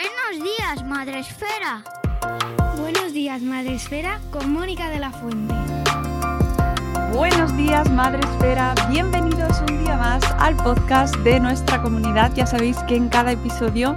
Buenos días, Madre Esfera. Buenos días, Madre Esfera, con Mónica de la Fuente. Buenos días, Madre Esfera. Bienvenidos un día más al podcast de nuestra comunidad. Ya sabéis que en cada episodio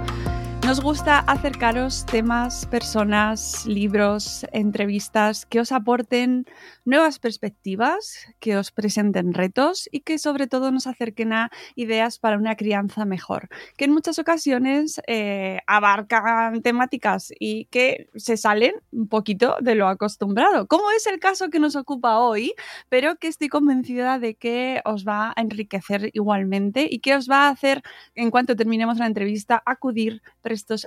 nos gusta acercaros temas, personas, libros, entrevistas que os aporten nuevas perspectivas, que os presenten retos y que sobre todo nos acerquen a ideas para una crianza mejor, que en muchas ocasiones eh, abarcan temáticas y que se salen un poquito de lo acostumbrado, como es el caso que nos ocupa hoy, pero que estoy convencida de que os va a enriquecer igualmente y que os va a hacer, en cuanto terminemos la entrevista, acudir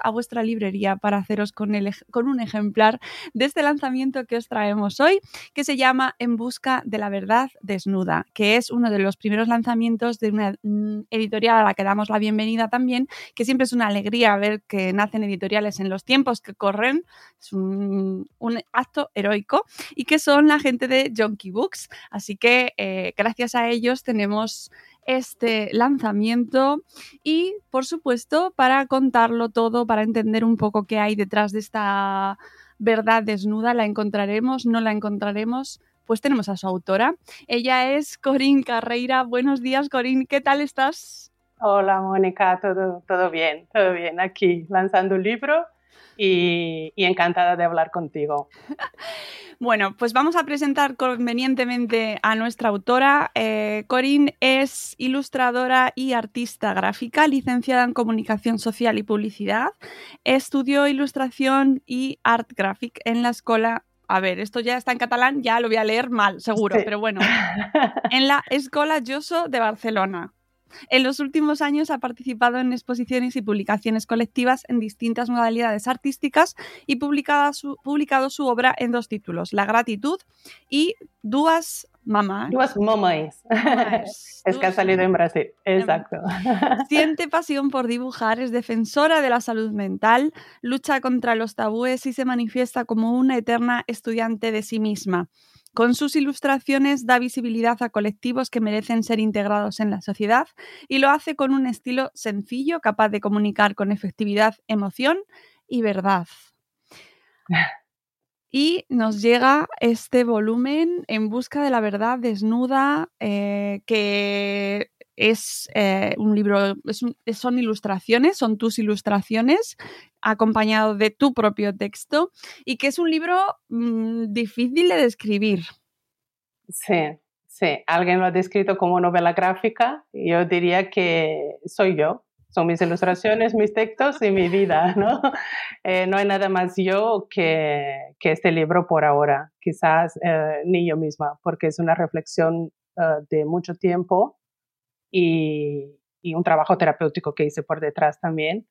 a vuestra librería para haceros con, un ejemplar de este lanzamiento que os traemos hoy, que se llama En busca de la verdad desnuda, que es uno de los primeros lanzamientos de una mm, editorial a la que damos la bienvenida también, que siempre es una alegría ver que nacen editoriales en los tiempos que corren, es un, un acto heroico, y que son la gente de Jonky Books. Así que eh, gracias a ellos tenemos este lanzamiento y, por supuesto, para contarlo todo, para entender un poco qué hay detrás de esta verdad desnuda, la encontraremos, no la encontraremos, pues tenemos a su autora. Ella es Corín Carreira. Buenos días, Corín, ¿qué tal estás? Hola, Mónica, todo, todo bien, todo bien. Aquí lanzando un libro y, y encantada de hablar contigo. Bueno, pues vamos a presentar convenientemente a nuestra autora. Eh, Corinne es ilustradora y artista gráfica, licenciada en Comunicación Social y Publicidad. Estudió Ilustración y Art Graphic en la Escuela a ver, esto ya está en catalán, ya lo voy a leer mal, seguro, Sí. pero bueno, en la Escola Joso de Barcelona. En los últimos años ha participado en exposiciones y publicaciones colectivas en distintas modalidades artísticas y publicada su- publicado su obra en dos títulos, La gratitud y Duas Mamás. Duas mamães. Mamás. Es que ha salido en Brasil. Exacto. Siente pasión por dibujar, es defensora de la salud mental, lucha contra los tabúes y se manifiesta como una eterna estudiante de sí misma. Con sus ilustraciones da visibilidad a colectivos que merecen ser integrados en la sociedad y lo hace con un estilo sencillo, capaz de comunicar con efectividad, emoción y verdad. Y nos llega este volumen en busca de la verdad desnuda, eh, que es eh, un libro, es son ilustraciones, son tus ilustraciones, acompañado de tu propio texto, y que es un libro mm, difícil de describir. Sí, sí. Alguien lo ha descrito como novela gráfica yo diría que soy yo. Son mis ilustraciones, mis textos y mi vida, ¿no? Eh, no hay nada más yo que, que este libro por ahora, quizás eh, ni yo misma, porque es una reflexión eh, de mucho tiempo y, y un trabajo terapéutico que hice por detrás también.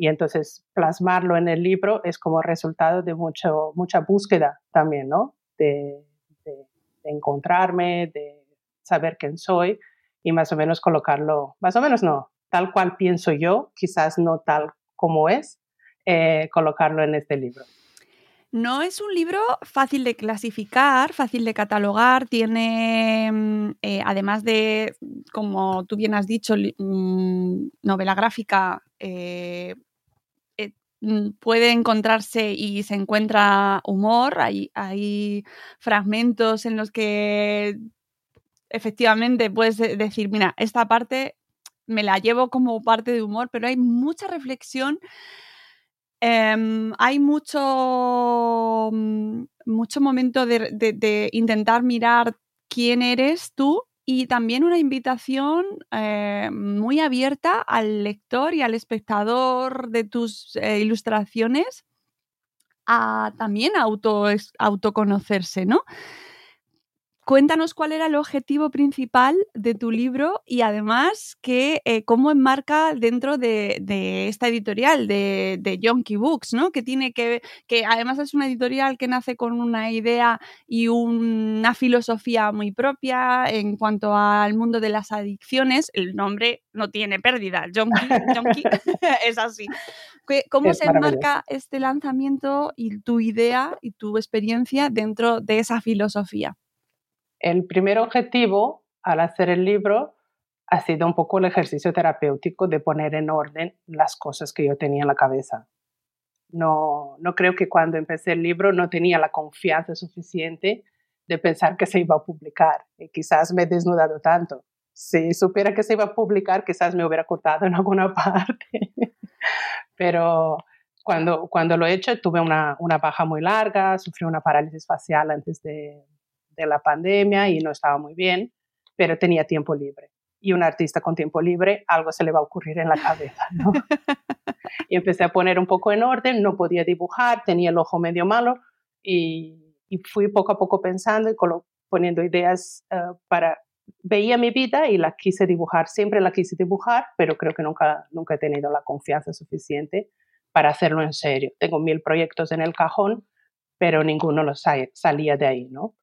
Y entonces plasmarlo en el libro es como resultado de mucho, mucha búsqueda también, ¿no? De, encontrarme, de saber quién soy y más o menos colocarlo, más o menos no, tal cual pienso yo, quizás no tal como es, eh, colocarlo en este libro. No es un libro fácil de clasificar, fácil de catalogar, tiene, mm, eh, además de, como tú bien has dicho, mm, novela gráfica, eh, puede encontrarse y se encuentra humor, hay, hay fragmentos en los que efectivamente puedes de- decir, mira, esta parte me la llevo como parte de humor, pero hay mucha reflexión Em, hay mucho, mm, mucho momento de intentar mirar quién eres tú y también una invitación eh, muy abierta al lector y al espectador de tus eh, ilustraciones a también auto, autoconocerse, ¿no? Cuéntanos cuál era el objetivo principal de tu libro y además que, eh, cómo enmarca dentro de, de esta editorial de, de Yonky Books, ¿no? Que tiene que, que además es una editorial que nace con una idea y una filosofía muy propia en cuanto al mundo de las adicciones. El nombre no tiene pérdida. Yonky, Yonky es así. ¿Qué- ¿Cómo Es se enmarca este lanzamiento y tu idea y tu experiencia dentro de esa filosofía? El primer objetivo al hacer el libro ha sido un poco el ejercicio terapéutico de poner en orden las cosas que yo tenía en la cabeza. No, no creo que cuando empecé el libro no tenía la confianza suficiente de pensar que se iba a publicar y quizás me he desnudado tanto. Si supiera que se iba a publicar, quizás me hubiera cortado en alguna parte. Pero cuando, cuando lo he hecho, tuve una, una baja muy larga, sufrí una parálisis facial antes de, de la pandemia y no estaba muy bien, pero tenía tiempo libre. Y un artista con tiempo libre, algo se le va a ocurrir en la cabeza, ¿no? y empecé a poner un poco en orden, no podía dibujar, tenía el ojo medio malo y fui poco a poco pensando y poniendo ideas eh, para... Veía mi vida y la quise dibujar, siempre la quise dibujar, pero creo que nunca, nunca he tenido la confianza suficiente para hacerlo en serio. Tengo mil proyectos en el cajón, pero ninguno los salía de ahí, ¿no?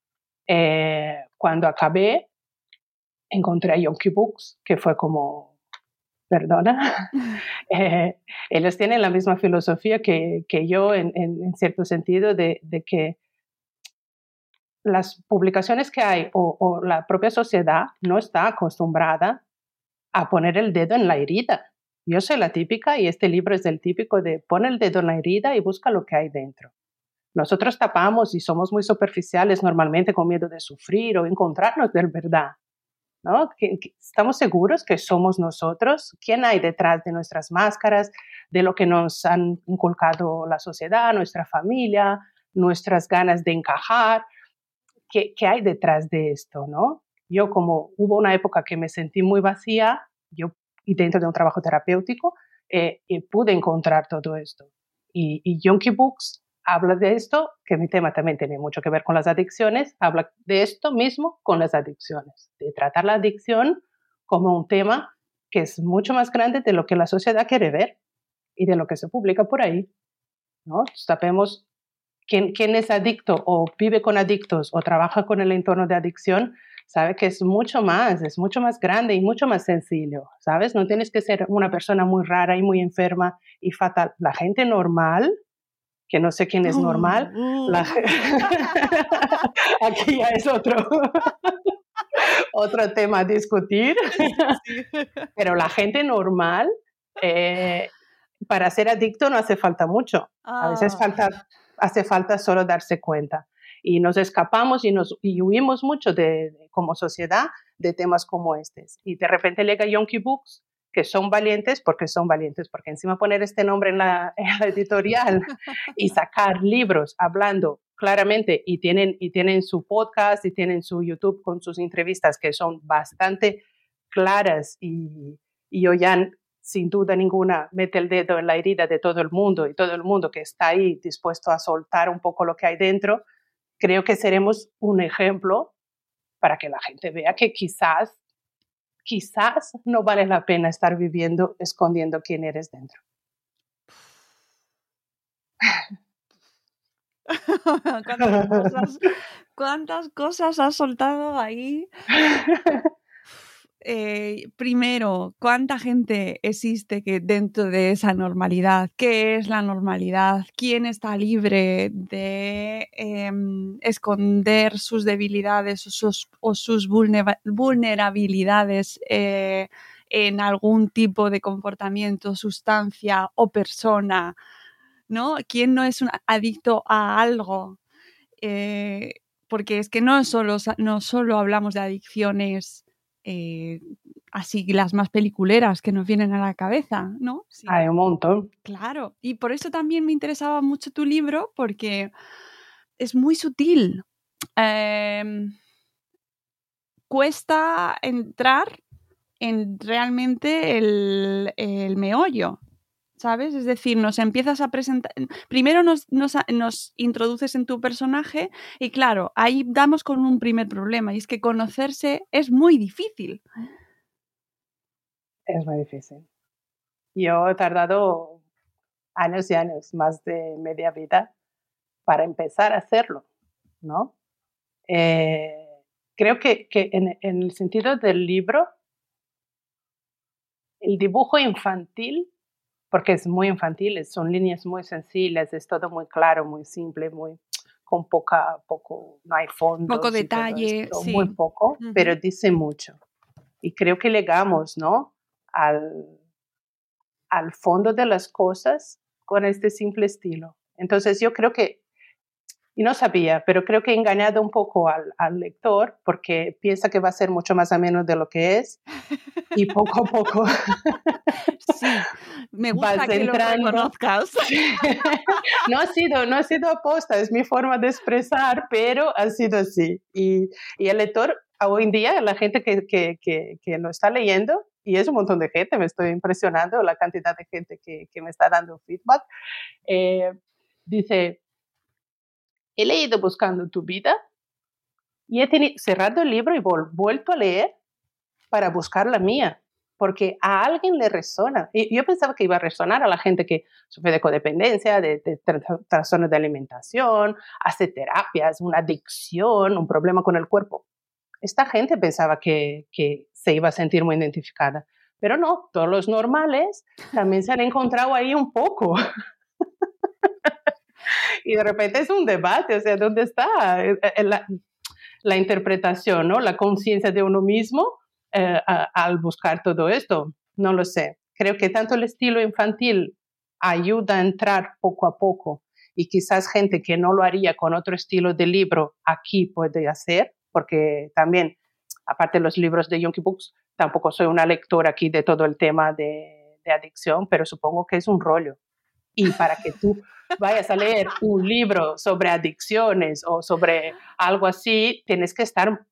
Eh, cuando acabé, encontré a Yonky Books, que fue como, perdona, eh, ellos tienen la misma filosofía que, que yo en, en, cierto sentido de, de, que las publicaciones que hay o, la propia sociedad no está acostumbrada a poner el dedo en la herida. Yo soy la típica y este libro es del típico de pon el dedo en la herida y busca lo que hay dentro. Nosotros tapamos y somos muy superficiales normalmente con miedo de sufrir o encontrarnos de verdad. ¿no? estamos seguros que somos nosotros, quién hay detrás de nuestras máscaras, de lo que nos han inculcado la sociedad, nuestra familia, nuestras ganas de encajar ¿qué, hay detrás de esto, no? Yo como hubo una época que me sentí muy vacía, yo y dentro de un trabajo terapéutico, eh, pude encontrar todo esto. Y, y Books habla de esto, que mi tema también tiene mucho que ver con las adicciones, habla de esto mismo con las adicciones, de tratar la adicción como un tema que es mucho más grande de lo que la sociedad quiere ver y de lo que se publica por ahí. ¿no? Sabemos quien, es adicto o vive con adictos o trabaja con el entorno de adicción, sabe que es mucho más, es mucho más grande y mucho más sencillo, ¿sabes? No tienes que ser una persona muy rara y muy enferma y fatal. La gente normal, que no sé quién es normal, mm, mm. aquí ya es otro, otro tema a discutir, pero la gente normal, eh, para ser adicto no hace falta mucho, a veces ah. falta hace falta solo darse cuenta. Y nos escapamos y, nos, y huimos mucho de, como sociedad de temas como estos. Y de repente llega Yonky Books, que son valientes, porque son valientes, porque encima poner este nombre en la, editorial y sacar libros hablando claramente y tienen, y tienen su podcast y tienen su YouTube con sus entrevistas que son bastante claras y, y oyan sin duda ninguna mete el dedo en la herida de todo el mundo y todo el mundo que está ahí dispuesto a soltar un poco lo que hay dentro, creo que seremos un ejemplo para que la gente vea que quizás, quizás no vale la pena estar viviendo escondiendo quién eres dentro. ¿Cuántas cosas has soltado ahí? Eh, primero, ¿cuánta gente existe que dentro de esa normalidad? ¿Qué es la normalidad? ¿Quién está libre de em, esconder sus debilidades o sus, vulnerabilidades eh, en algún tipo de comportamiento, sustancia o persona? ¿no? ¿Quién no es un adicto a algo? Eh, porque es que no solo, no solo hablamos de adicciones eh, así las más peliculeras que nos vienen a la cabeza, ¿no? Hay un montón. Claro, y por eso también me interesaba mucho tu libro, porque es muy sutil. Em, cuesta entrar en realmente el, el meollo ¿sabes? Es decir, nos empiezas a presentar, primero nos, nos, introduces en tu personaje y claro, ahí damos con un primer problema y es que conocerse es muy difícil. Es muy difícil. Yo he tardado años y años, más de media vida, para empezar a hacerlo, ¿no? Eh, creo que, que en el sentido del libro, el dibujo infantil porque es muy infantil, son líneas muy sencillas, es todo muy claro, muy simple, muy con poca, poco, no hay fondo. Poco detalle, sí. Muy poco, pero dice mucho. Y creo que llegamos, ¿no? Al, al fondo de las cosas con este simple estilo. Entonces yo creo que y no sabía, pero creo que he engañado un poco al, al, lector porque piensa que va a ser mucho más ameno de lo que es y poco a poco sí, me gusta que lo reconozcas. no ha sido, no ha sido aposta, es mi forma de expresar, pero ha sido así. Y, y el lector, hoy en día, la gente que, que, que, que, lo está leyendo, y es un montón de gente, me estoy impresionando la cantidad de gente que, que me está dando feedback, eh, dice, he leído Buscando tu vida y he tenido, cerrado el libro y vuelto a leer para buscar la mía, porque a alguien le resona. Y yo pensaba que iba a resonar a la gente que sufre de codependencia, de, de trastornos de alimentación, hace terapias, una adicción, un problema con el cuerpo. Esta gente pensaba que, que se iba a sentir muy identificada. Pero no, todos los normales también se han encontrado ahí un poco. y de repente es un debate, o sea, ¿dónde está eh, eh, la, la interpretación, ¿no? la conciencia de uno mismo eh, al buscar todo esto? No lo sé. Creo que tanto el estilo infantil ayuda a entrar poco a poco y quizás gente que no lo haría con otro estilo de libro aquí puede hacer, porque también, aparte de los libros de Yonky Books, tampoco soy una lectora aquí de todo el tema de adicción, pero supongo que es un rollo. Y para que tú vayas a leer un libro sobre adicciones o sobre algo así, tienes que estar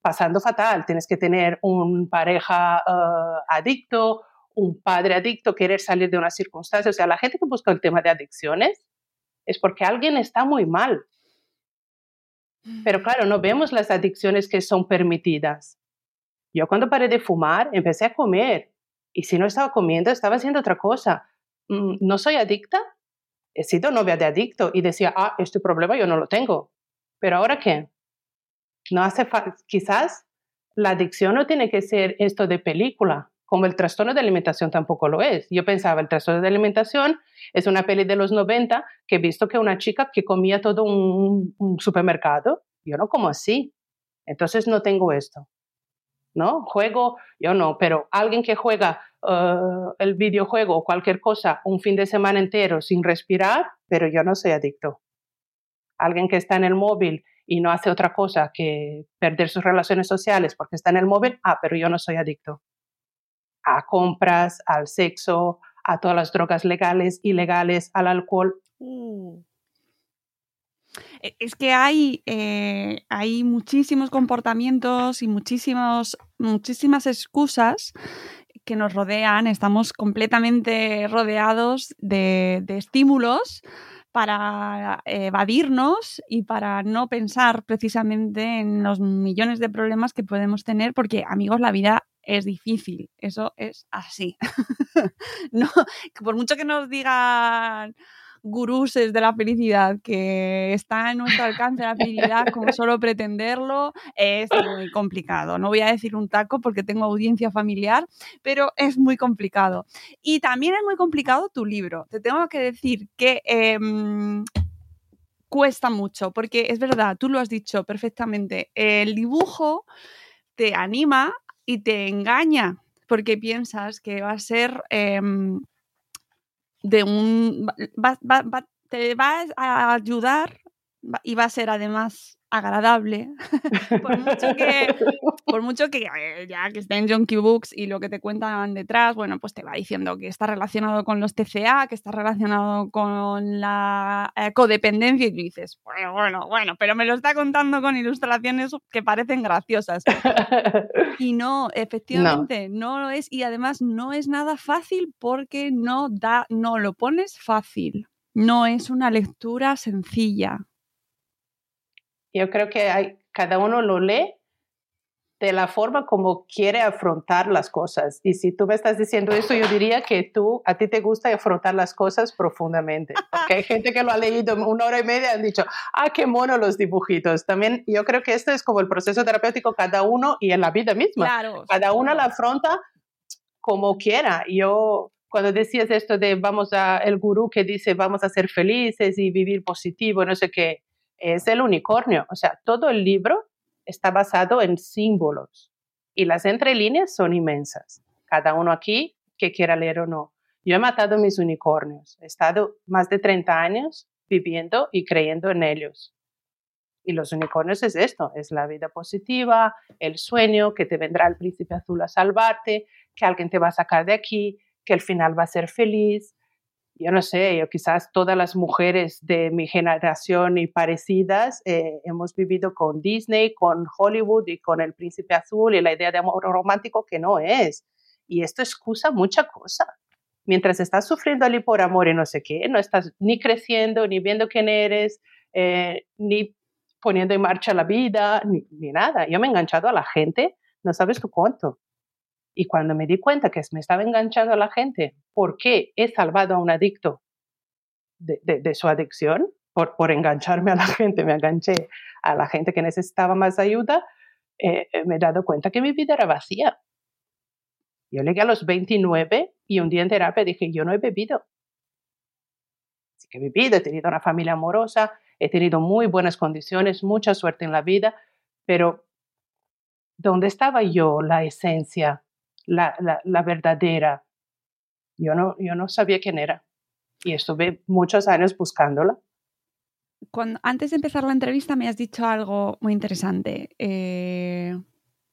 pasando fatal, tienes que tener un pareja uh, adicto, un padre adicto, querer salir de una circunstancia. O sea, la gente que busca el tema de adicciones es porque alguien está muy mal. Pero claro, no vemos las adicciones que son permitidas. Yo cuando paré de fumar, empecé a comer. Y si no estaba comiendo, estaba haciendo otra cosa. Mm, ¿No soy adicta? he sido novia de adicto y decía, ah, este problema yo no lo tengo. Pero ahora qué? No hace quizás la adicción no tiene que ser esto de película, como el trastorno de alimentación tampoco lo es. Yo pensaba, el trastorno de alimentación es una peli de los 90 que he visto que una chica que comía todo un supermercado, yo no como así. Entonces no tengo esto. ¿No? Juego, yo no, pero alguien que juega uh, el videojuego o cualquier cosa un fin de semana entero sin respirar, pero yo no soy adicto. Alguien que está en el móvil y no hace otra cosa que perder sus relaciones sociales porque está en el móvil, ah, pero yo no soy adicto. A compras, al sexo, a todas las drogas legales, ilegales, al alcohol. Mm. E, es que hay, eh, hay muchísimos comportamientos y muchísimos, muchísimas excusas que nos rodean, estamos completamente rodeados de, estímulos para evadirnos y para no pensar precisamente en los millones de problemas que podemos tener, porque amigos, la vida es difícil, eso es así. no, por mucho que nos digan guruses de la felicidad, que está en nuestro alcance la felicidad como solo pretenderlo, es muy complicado. No voy a decir un taco porque tengo audiencia familiar, pero es muy complicado. Y también es muy complicado tu libro. Te tengo que decir que... Em, cuesta mucho, porque es verdad, tú lo has dicho perfectamente, el dibujo te anima y te engaña, porque piensas que va a ser em, de un... Va, va, te va a ayudar y va a ser además agradable, por mucho que, por mucho que eh, ya que esté en Junkie Books y lo que te cuentan detrás, bueno, pues te va diciendo que está relacionado con los TCA, que está relacionado con la eh, codependencia y tú dices, bueno, bueno, bueno, pero me lo está contando con ilustraciones que parecen graciosas. y no, efectivamente, no. no lo es y además no es nada fácil porque no da, no lo pones fácil. No es una lectura sencilla. Yo creo que hay, cada uno lo lee de la forma como quiere afrontar las cosas. Y si tú me estás diciendo eso, yo diría que tú, a ti te gusta afrontar las cosas profundamente. Porque hay gente que lo ha leído una hora y media y han dicho, ah, qué mono los dibujitos. También yo creo que esto es como el proceso terapéutico cada uno y en la vida misma. Claro, cada uno la afronta como quiera. Yo, cuando decías esto de vamos a, el gurú que dice vamos a ser felices y vivir positivo, no sé qué, es el unicornio. O sea, todo el libro está basado en símbolos y las entre líneas son inmensas. Cada uno aquí que quiera leer o no. Yo he matado mis unicornios. He estado más de 30 años viviendo y creyendo en ellos. Y los unicornios es esto, es la vida positiva, el sueño, que te vendrá el príncipe azul a salvarte, que alguien te va a sacar de aquí, que el final va a ser feliz. Yo no sé, yo quizás todas las mujeres de mi generación y parecidas eh, hemos vivido con Disney, con Hollywood y con el príncipe azul y la idea de amor romántico que no es. Y esto excusa mucha cosa. Mientras estás sufriendo allí por amor y no sé qué, no estás ni creciendo, ni viendo quién eres, eh, ni poniendo en marcha la vida, ni, nada. Yo me he enganchado a la gente, no sabes tú cuánto. Y cuando me di cuenta que me estaba enganchando a la gente, porque he salvado a un adicto de, su adicción? Por, por, engancharme a la gente, me enganché a la gente que necesitaba más ayuda, eh, eh, me he dado cuenta que mi vida era vacía. Yo llegué a los 29 y un día en terapia dije, yo no he bebido. Sí que he bebido, he tenido una familia amorosa, he tenido muy buenas condiciones, mucha suerte en la vida, pero ¿dónde estaba yo, la esencia, la, la, verdadera? Yo no, yo no sabía quién era y estuve muchos años buscándola. Cuando, antes de empezar la entrevista me has dicho algo muy interesante. Eh,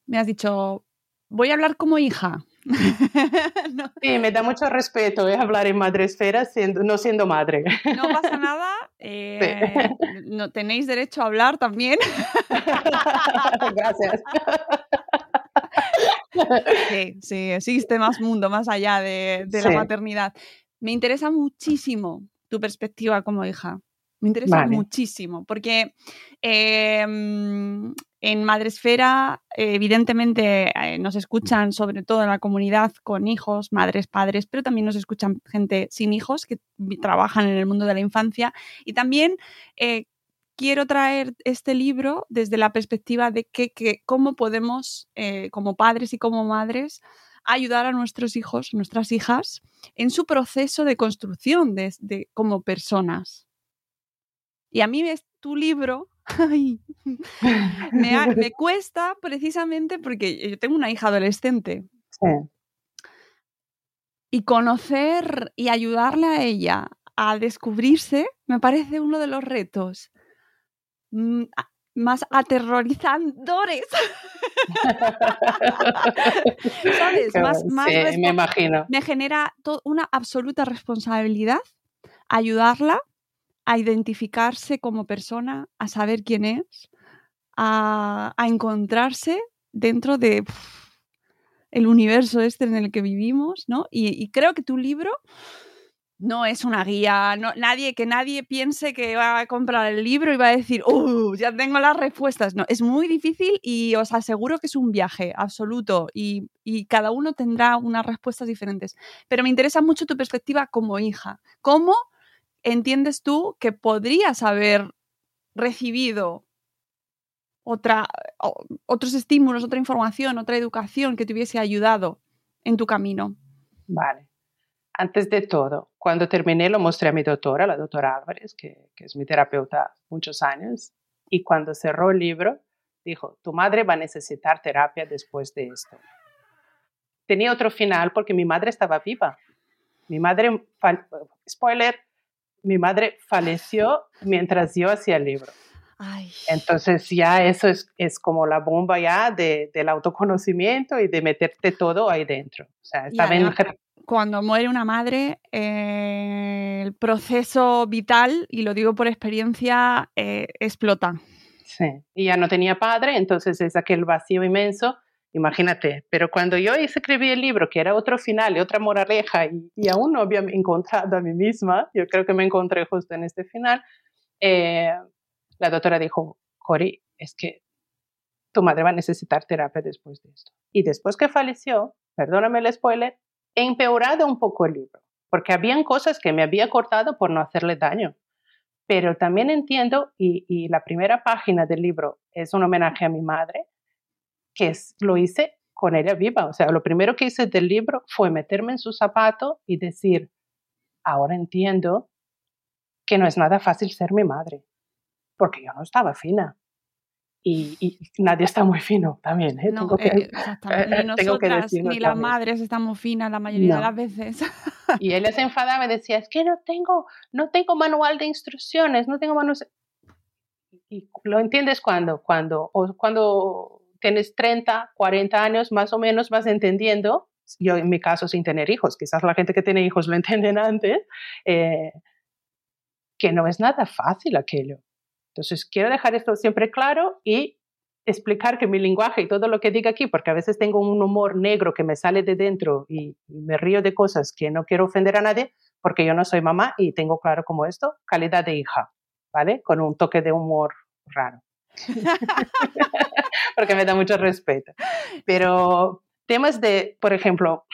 me has dicho, voy a hablar como hija. Sí, me da mucho respeto ¿eh? hablar en madresfera siendo, no siendo madre. No pasa nada. Eh, no, tenéis derecho a hablar también. Gracias. Sí, sí, existe más mundo más allá de, la maternidad. Me interesa muchísimo tu perspectiva como hija. Me interesa muchísimo, porque em, en Madresfera, evidentemente, eh, nos escuchan sobre todo en la comunidad con hijos, madres, padres, pero también nos escuchan gente sin hijos que trabajan en el mundo de la infancia. Y también eh, quiero traer este libro desde la perspectiva de que, cómo podemos, eh, como padres y como madres, ayudar a nuestros hijos, nuestras hijas, en su proceso de construcción de, como personas. Y a mí tu libro me, cuesta precisamente porque yo tengo una hija adolescente. Y conocer y ayudarle a ella a descubrirse me parece uno de los retos más aterrorizadores. ¿Sabes? Más, me imagino. Me genera una absoluta responsabilidad ayudarla a identificarse como persona, a saber quién es, a, encontrarse dentro de el universo este en el que vivimos, ¿no? Y, creo que tu libro no es una guía, no, nadie, que nadie piense que va a comprar el libro y va a decir, ¡uh! Ya tengo las respuestas. No, es muy difícil y os aseguro que es un viaje absoluto y, cada uno tendrá unas respuestas diferentes. Pero me interesa mucho tu perspectiva como hija. ¿Cómo entiendes tú que podrías haber recibido otros estímulos, otra información, otra educación que te hubiese ayudado en tu camino? Vale. Antes de todo, cuando terminé lo mostré a mi doctora, la doctora Álvarez, que, que es mi terapeuta muchos años, y cuando cerró el libro, dijo, tu madre va a necesitar terapia después de esto. Tenía otro final porque mi madre estaba viva. Mi madre, spoiler, mi madre falleció mientras yo hacía el libro. Entonces ya eso es, es, como la bomba ya de, del autoconocimiento y de meterte todo ahí dentro. O sea, cuando muere una madre, eh, el proceso vital, y lo digo por experiencia, eh, explota. Sí, y ya no tenía padre, entonces es aquel vacío inmenso Imagínate, pero cuando yo escribí el libro, que era otro final y otra moraleja, y, aún no había encontrado a mí misma, yo creo que me encontré justo en este final, eh, la doctora dijo, Cori, es que tu madre va a necesitar terapia después de esto. Y después que falleció, perdóname el spoiler, empeorado un poco el libro, porque habían cosas que me había cortado por no hacerle daño. Pero también entiendo, y la primera página del libro es un homenaje a mi madre, que lo hice con ella viva. O sea, lo primero que hice del libro fue meterme en su zapato y decir, ahora entiendo que no es nada fácil ser mi madre, porque yo no estaba fina. Y, nadie está muy fino también. ¿eh? No, tengo que, eh. Ni nosotras, ni las madres estamos finas la mayoría de las veces. Y ella se enfadaba y decía, es que no tengo, no tengo manual de instrucciones, no tengo manual. Y lo entiendes cuando, cuando, o cuando tienes 30, 40 años más o menos vas entendiendo, yo en mi caso sin tener hijos, quizás la gente que tiene hijos lo entienden antes, eh, que no es nada fácil aquello. Entonces, quiero dejar esto siempre claro y explicar que mi lenguaje y todo lo que diga aquí, porque a veces tengo un humor negro que me sale de dentro y, me río de cosas que no quiero ofender a nadie, porque yo no soy mamá y tengo claro como esto, calidad de hija, ¿vale? Con un toque de humor raro. porque me da mucho respeto. Pero temas de, por ejemplo,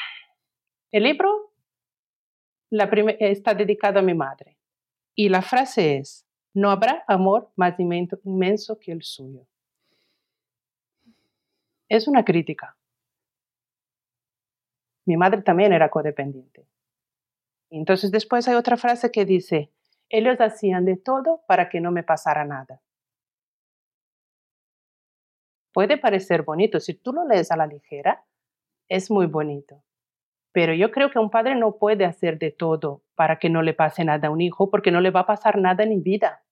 el libro la está dedicado a mi madre y la frase es, no habrá amor más inmenso que el suyo. Es una crítica. Mi madre también era codependiente. Entonces después hay otra frase que dice, ellos hacían de todo para que no me pasara nada. Puede parecer bonito, si tú lo lees a la ligera, es muy bonito. Pero yo creo que un padre no puede hacer de todo para que no le pase nada a un hijo, porque no le va a pasar nada en vida.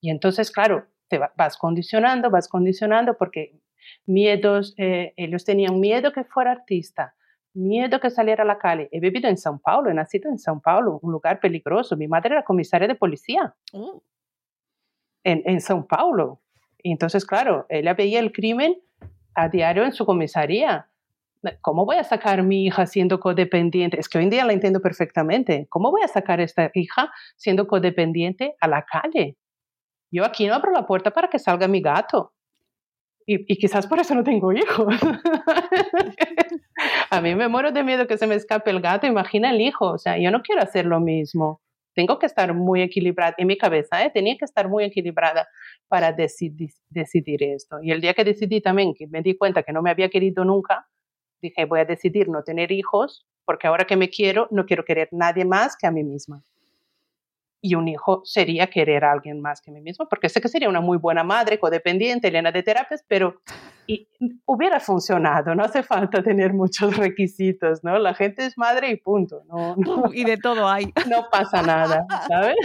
Y entonces, claro, te vas condicionando, vas condicionando, porque miedos, eh, ellos tenían miedo que fuera artista, miedo que saliera a la calle. He vivido en São Paulo, he nacido en São Paulo, un lugar peligroso. Mi madre era comisaria de policía oh. en, en São Paulo. Y entonces, claro, ella veía el crimen a diario en su comisaría. ¿Cómo voy a sacar a mi hija siendo codependiente? Es que hoy en día la entiendo perfectamente. ¿Cómo voy a sacar a esta hija siendo codependiente a la calle? Yo aquí no abro la puerta para que salga mi gato. Y, quizás por eso no tengo hijos. a mí me muero de miedo que se me escape el gato. Imagina el hijo. O sea, yo no quiero hacer lo mismo. Tengo que estar muy equilibrada en mi cabeza. ¿eh? Tenía que estar muy equilibrada para decidir, decidir esto. Y el día que decidí también, que me di cuenta que no me había querido nunca, dije, voy a decidir no tener hijos, porque ahora que me quiero, no quiero querer nadie más que a mí misma y un hijo sería querer a alguien más que mí mismo, porque sé que sería una muy buena madre, codependiente, llena de terapias, pero y, hubiera funcionado, no hace falta tener muchos requisitos, ¿no? La gente es madre y punto, no, y de todo hay. No pasa nada, ¿sabes?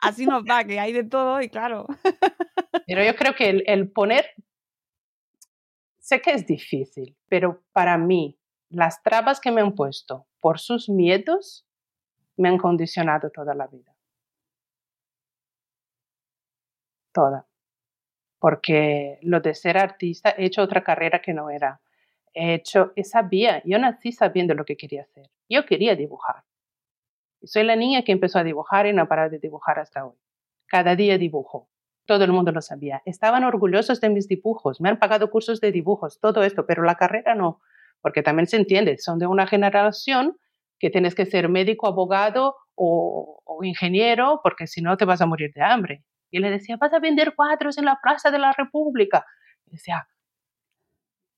Así nos va, que hay de todo y claro. Pero yo creo que el, el poner, sé que es difícil, pero para mí, las trabas que me han puesto por sus miedos me han condicionado toda la vida. toda, porque lo de ser artista, he hecho otra carrera que no era. He hecho, sabía, yo nací sabiendo lo que quería hacer. Yo quería dibujar. Soy la niña que empezó a dibujar y no ha parado de dibujar hasta hoy. Cada día dibujo. Todo el mundo lo sabía. Estaban orgullosos de mis dibujos. Me han pagado cursos de dibujos, todo esto, pero la carrera no. Porque también se entiende, son de una generación que tienes que ser médico, abogado o, ingeniero, porque si no te vas a morir de hambre. Y le decía, vas a vender cuadros en la Plaza de la República. Decía,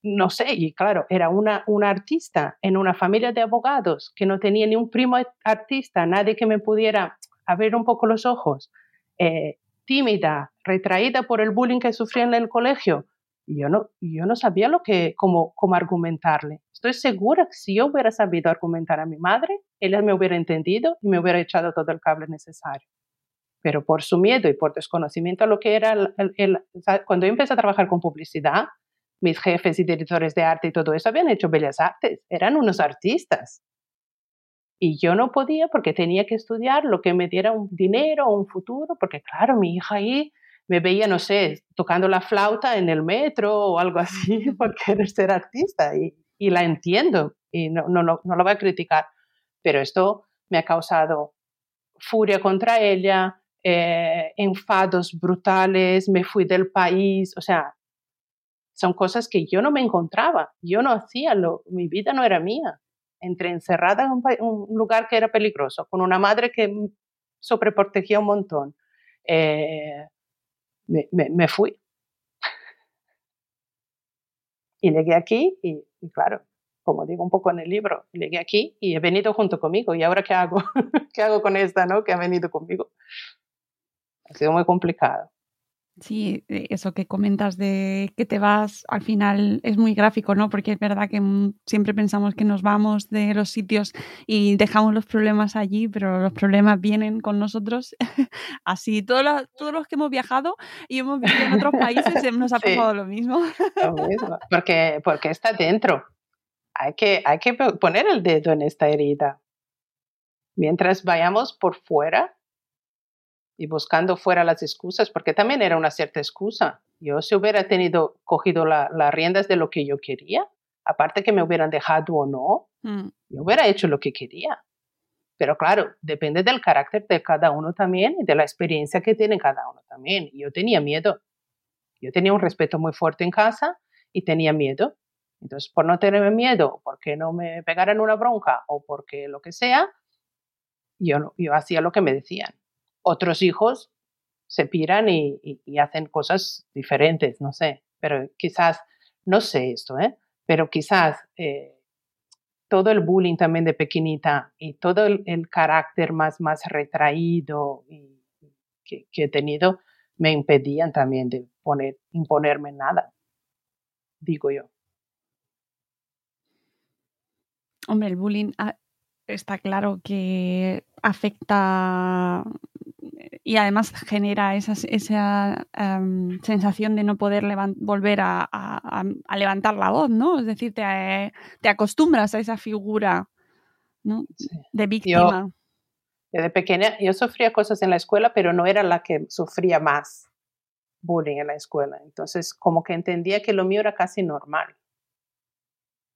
no sé, y claro, era una, una artista en una familia de abogados que no tenía ni un primo artista, nadie que me pudiera abrir un poco los ojos, eh, tímida, retraída por el bullying que sufría en el colegio. Y yo no, yo no sabía lo que, cómo, cómo argumentarle. Estoy segura que si yo hubiera sabido argumentar a mi madre, ella me hubiera entendido y me hubiera echado todo el cable necesario pero por su miedo y por desconocimiento a lo que era el, cuando yo empecé a trabajar con publicidad, mis jefes y directores de arte y todo eso habían hecho bellas artes, eran unos artistas. Y yo no podía porque tenía que estudiar lo que me diera un dinero o un futuro, porque claro, mi hija ahí me veía, no sé, tocando la flauta en el metro o algo así, porque eres ser artista y, la entiendo y no, no, no, no lo voy a criticar, pero esto me ha causado furia contra ella, eh, enfados brutales, me fui del país, o sea, son cosas que yo no me encontraba, yo no hacía, lo, mi vida no era mía. Entré encerrada en un, lugar que era peligroso, con una madre que sobreprotegía un montón. Eh, me, fui. y llegué aquí y, y, claro, como digo un poco en el libro, llegué aquí y he venido junto conmigo. ¿Y ahora qué hago? ¿Qué hago con esta, no? Que ha venido conmigo. Ha sido muy complicado. Sí, eh, eso que comentas de que te vas, al final es muy gráfico, ¿no? Porque es verdad que mm, siempre pensamos que nos vamos de los sitios y dejamos los problemas allí, pero los problemas vienen con nosotros. Así, todos los, todos los que hemos viajado y hemos vivido en otros países nos ha pasado lo mismo. Lo mismo, porque, porque está dentro. Hay que, hay que poner el dedo en esta herida. Mientras vayamos por fuera, y buscando fuera las excusas, porque también era una cierta excusa. Yo si hubiera tenido, cogido las riendas de lo que yo quería, aparte que me hubieran dejado o no, mm. yo hubiera hecho lo que quería. Pero claro, depende del carácter de cada uno también y de la experiencia que tiene cada uno también. Yo tenía miedo. Yo tenía un respeto muy fuerte en casa y tenía miedo. Entonces, por no tener miedo, porque no me pegaran una bronca o porque lo que sea, yo, yo hacía lo que me decían otros hijos se piran y, hacen cosas diferentes, no sé, pero quizás, no sé esto, ¿eh? pero quizás eh, todo el bullying también de pequeñita y todo el, carácter más, más retraído que, he tenido me impedían también de poner, imponerme nada, digo yo. Hombre, el bullying ah, está claro que afecta y además genera esa, esa em, sensación de no poder volver a, levantar la voz, ¿no? Es decir, te, te acostumbras a esa figura ¿no? de víctima. Yo, de pequeña yo sufría cosas en la escuela, pero no era la que sufría más bullying en la escuela. Entonces, como que entendía que lo mío era casi normal.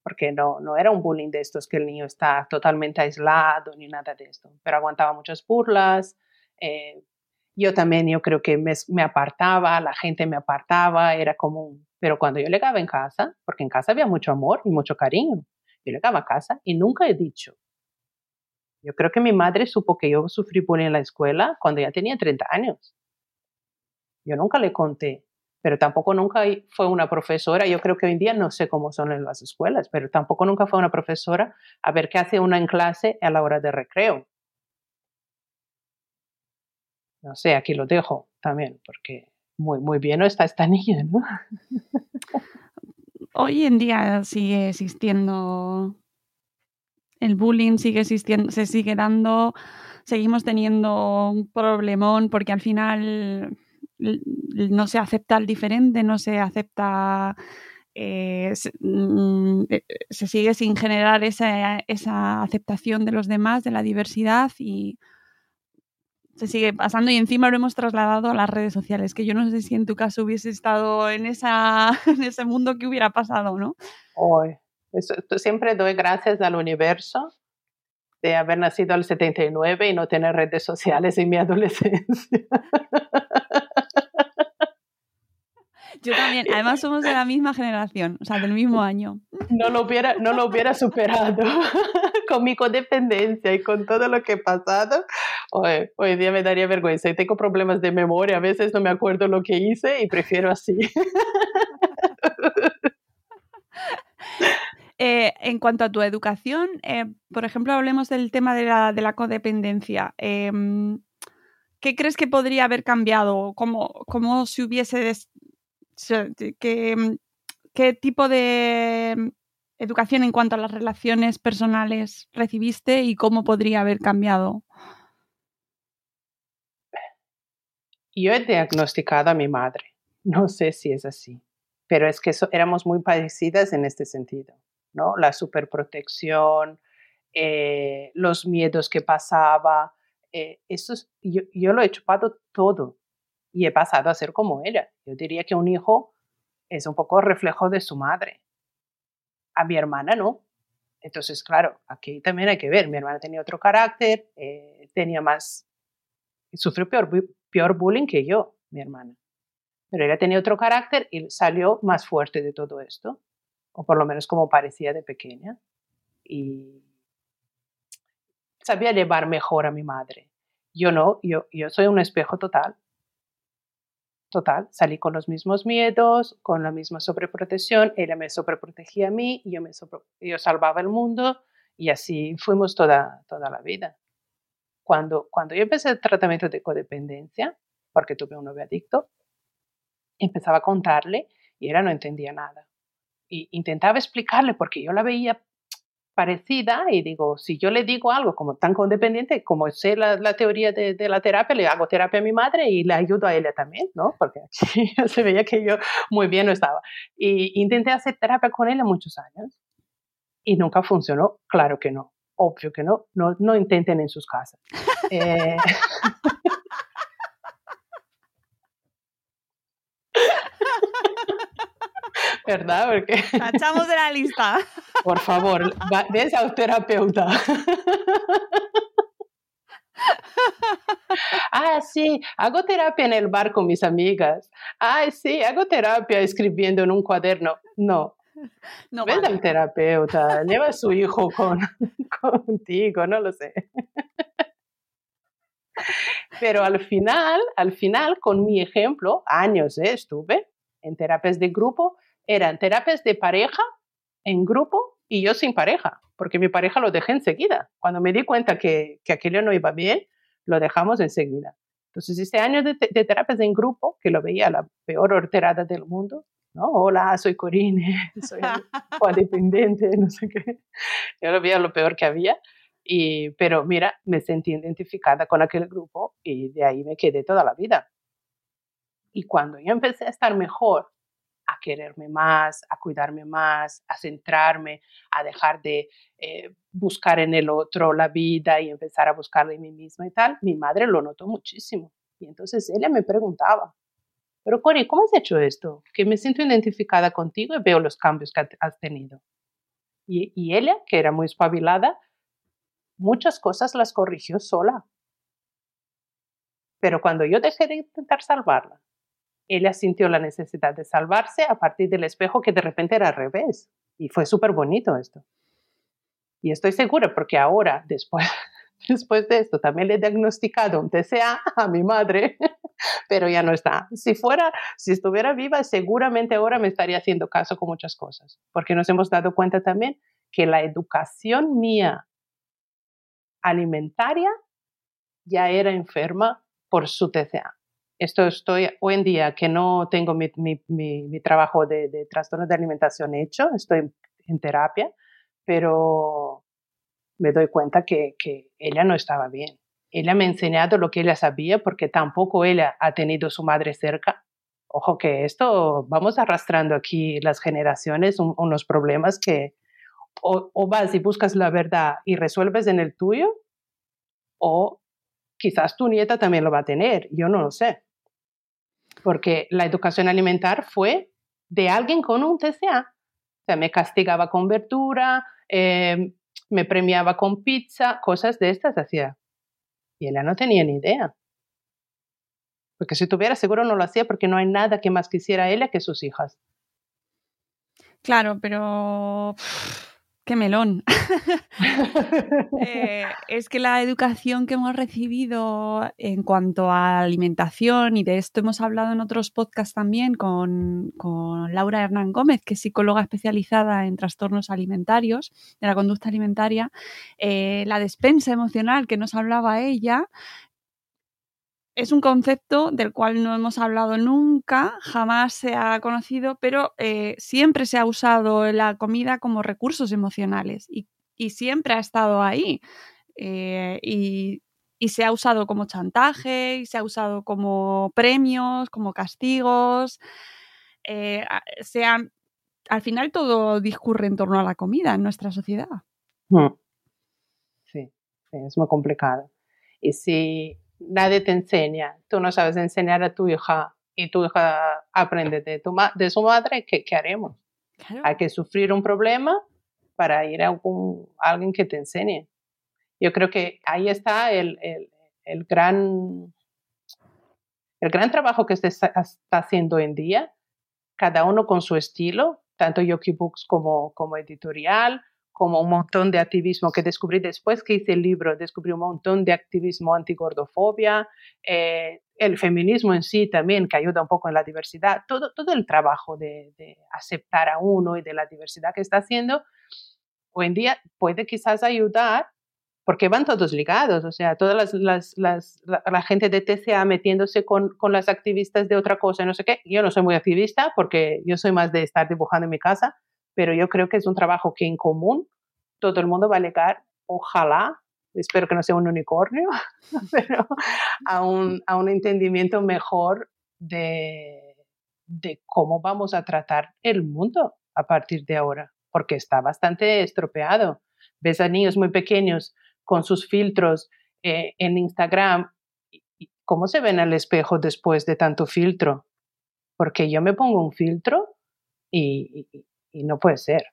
Porque no, no era un bullying de estos que el niño está totalmente aislado ni nada de esto. Pero aguantaba muchas burlas, eh, yo también, yo creo que me, apartaba, la gente me apartaba, era común. Pero cuando yo llegaba en casa, porque en casa había mucho amor y mucho cariño, yo llegaba a casa y nunca he dicho. Yo creo que mi madre supo que yo sufrí bullying en la escuela cuando ya tenía 30 años. Yo nunca le conté, pero tampoco nunca fue una profesora. Yo creo que hoy en día no sé cómo son en las escuelas, pero tampoco nunca fue una profesora a ver qué hace una en clase a la hora de recreo no sé, aquí lo dejo también, porque muy, muy bien está esta niña. Hoy en día sigue existiendo el bullying, sigue existiendo, se sigue dando, seguimos teniendo un problemón porque al final no se acepta el diferente, no se acepta eh, mm, eh, se, sigue sin generar esa, esa, aceptación de los demás, de la diversidad y se sigue pasando y encima lo hemos trasladado a las redes sociales, que yo no sé si en tu caso hubiese estado en, esa, en ese mundo que hubiera pasado, ¿no? Hoy, siempre doy gracias al universo de haber nacido al 79 y no tener redes sociales en mi adolescencia. Yo también, además somos de la misma generación, o sea, del mismo año. No lo hubiera, no lo hubiera superado con mi codependencia y con todo lo que he pasado. Hoy, hoy día me daría vergüenza y tengo problemas de memoria, a veces no me acuerdo lo que hice y prefiero así. Eh, en cuanto a tu educación, eh, por ejemplo, hablemos del tema de la, de la codependencia. Em, ¿Qué crees que podría haber cambiado? ¿Cómo, cómo si hubiese ¿Qué, mm, qué tipo de mm, educación en cuanto a las relaciones personales recibiste y cómo podría haber cambiado? Yo he diagnosticado a mi madre. No sé si es así, pero es que éramos muy parecidas en este sentido, ¿no? La superprotección, eh, los miedos que pasaba, eh, yo, yo, lo he chupado todo y he pasado a ser como ella. Yo diría que un hijo es un poco reflejo de su madre. A mi hermana no. Entonces, claro, aquí también hay que ver. Mi hermana tenía otro carácter, eh, tenía más, sufrió peor, peor bullying que yo, mi hermana. Pero ella tenía otro carácter y salió más fuerte de todo esto, o por lo menos como parecía de pequeña. Y sabía llevar mejor a mi madre. Yo no, yo, yo soy un espejo total total, salí con los mismos miedos, con la misma sobreprotección, ella me sobreprotegía a mí, yo, me yo salvaba el mundo y así fuimos toda, toda la vida. Cuando, cuando yo empecé el tratamiento de codependencia, porque tuve un novio adicto, empezaba a contarle y ella no entendía nada. Y intentaba explicarle porque yo la veía parecida y digo, si yo le digo algo como tan condependiente, como sé la, teoría de, la terapia, le hago terapia a mi madre y le ayudo a ella también, ¿no? Porque se veía que yo muy bien no estaba. Y intenté hacer terapia con ella muchos años y nunca funcionó, claro que no, obvio que no, no, no intenten en sus casas. Eh, ¿verdad? Porque... echamos de la lista. Por favor, ves a un terapeuta. Ah, sí, hago terapia en el bar con mis amigas. Ah, sí, hago terapia escribiendo en un cuaderno. No. No Ves al terapeuta, lleva a su hijo con, contigo, no lo sé. Pero al final, al final, con mi ejemplo, años ¿eh? estuve en terapias de grupo, eran terapias de pareja en grupo y yo sin pareja, porque mi pareja lo dejé enseguida. Cuando me di cuenta que, que aquello no iba bien, lo dejamos enseguida. Entonces, este año de, terapias en grupo, que lo veía la peor horterada del mundo, ¿no? Hola, soy Corine, soy codependiente, no sé qué. Yo lo veía lo peor que había. Y, pero mira, me sentí identificada con aquel grupo y de ahí me quedé toda la vida. Y cuando yo empecé a estar mejor a quererme más, a cuidarme más, a centrarme, a dejar de eh, buscar en el otro la vida y empezar a buscarla en mí misma y tal, mi madre lo notó muchísimo. Y entonces ella me preguntaba, pero Cori, ¿cómo has hecho esto? Que me siento identificada contigo y veo los cambios que has tenido. Y ella, que era muy espabilada, muchas cosas las corrigió sola. Pero cuando yo dejé de intentar salvarla ella sintió la necesidad de salvarse a partir del espejo que de repente era al revés. Y fue súper bonito esto. Y estoy segura porque ahora, después, después de esto, también le he diagnosticado un TCA a mi madre, pero ya no está. Si fuera, si estuviera viva, seguramente ahora me estaría haciendo caso con muchas cosas, porque nos hemos dado cuenta también que la educación mía alimentaria ya era enferma por su TCA esto estoy hoy en día que no tengo mi, mi, trabajo de, de trastornos de alimentación hecho, estoy en terapia, pero me doy cuenta que, que, ella no estaba bien. Ella me ha enseñado lo que ella sabía porque tampoco ella ha tenido su madre cerca. Ojo que esto, vamos arrastrando aquí las generaciones unos problemas que o, o vas y buscas la verdad y resuelves en el tuyo, o quizás tu nieta también lo va a tener, yo no lo sé porque la educación alimentar fue de alguien con un TCA. O sea, me castigaba con verdura, em, me premiaba con pizza, cosas de estas hacía. Y ella no tenía ni idea. Porque si tuviera seguro no lo hacía porque no hay nada que más quisiera ella que sus hijas. Claro, pero ¡Qué melón! Eh, es que la educación que hemos recibido en cuanto a alimentación, y de esto hemos hablado en otros podcasts también con, Laura Hernán Gómez, que es psicóloga especializada en trastornos alimentarios, de la conducta alimentaria, eh, la despensa emocional que nos hablaba ella, es un concepto del cual no hemos hablado nunca, jamás se ha conocido, pero eh, siempre se ha usado la comida como recursos emocionales y, siempre ha estado ahí. Eh, y, se ha usado como chantaje, y se ha usado como premios, como castigos. Eh, al final todo discurre en torno a la comida en nuestra sociedad. Sí, sí es muy complicado. Y si nadie te enseña, tú no sabes enseñar a tu hija y tu hija aprende de, tu de su madre, ¿qué, qué haremos? Hay que sufrir un problema para ir a, alguien que te enseñe. Yo creo que ahí está el, el, el gran, el gran trabajo que se está, haciendo hoy en día, cada uno con su estilo, tanto Yoki Books como, como editorial, como un montón de activismo que descubrí después que hice el libro, descubrí un montón de activismo antigordofobia, eh, el feminismo en sí también, que ayuda un poco en la diversidad, todo, todo el trabajo de, aceptar a uno y de la diversidad que está haciendo, hoy en día puede quizás ayudar porque van todos ligados, o sea, toda las, las, las, la, gente de TCA metiéndose con, con, las activistas de otra cosa, no sé qué. Yo no soy muy activista porque yo soy más de estar dibujando en mi casa, pero yo creo que es un trabajo que en común todo el mundo va a llegar, ojalá, espero que no sea un unicornio, pero a un, a un entendimiento mejor de, de cómo vamos a tratar el mundo a partir de ahora, porque está bastante estropeado. Ves a niños muy pequeños con sus filtros eh, en Instagram, ¿cómo se ven al espejo después de tanto filtro? Porque yo me pongo un filtro y, no puede ser.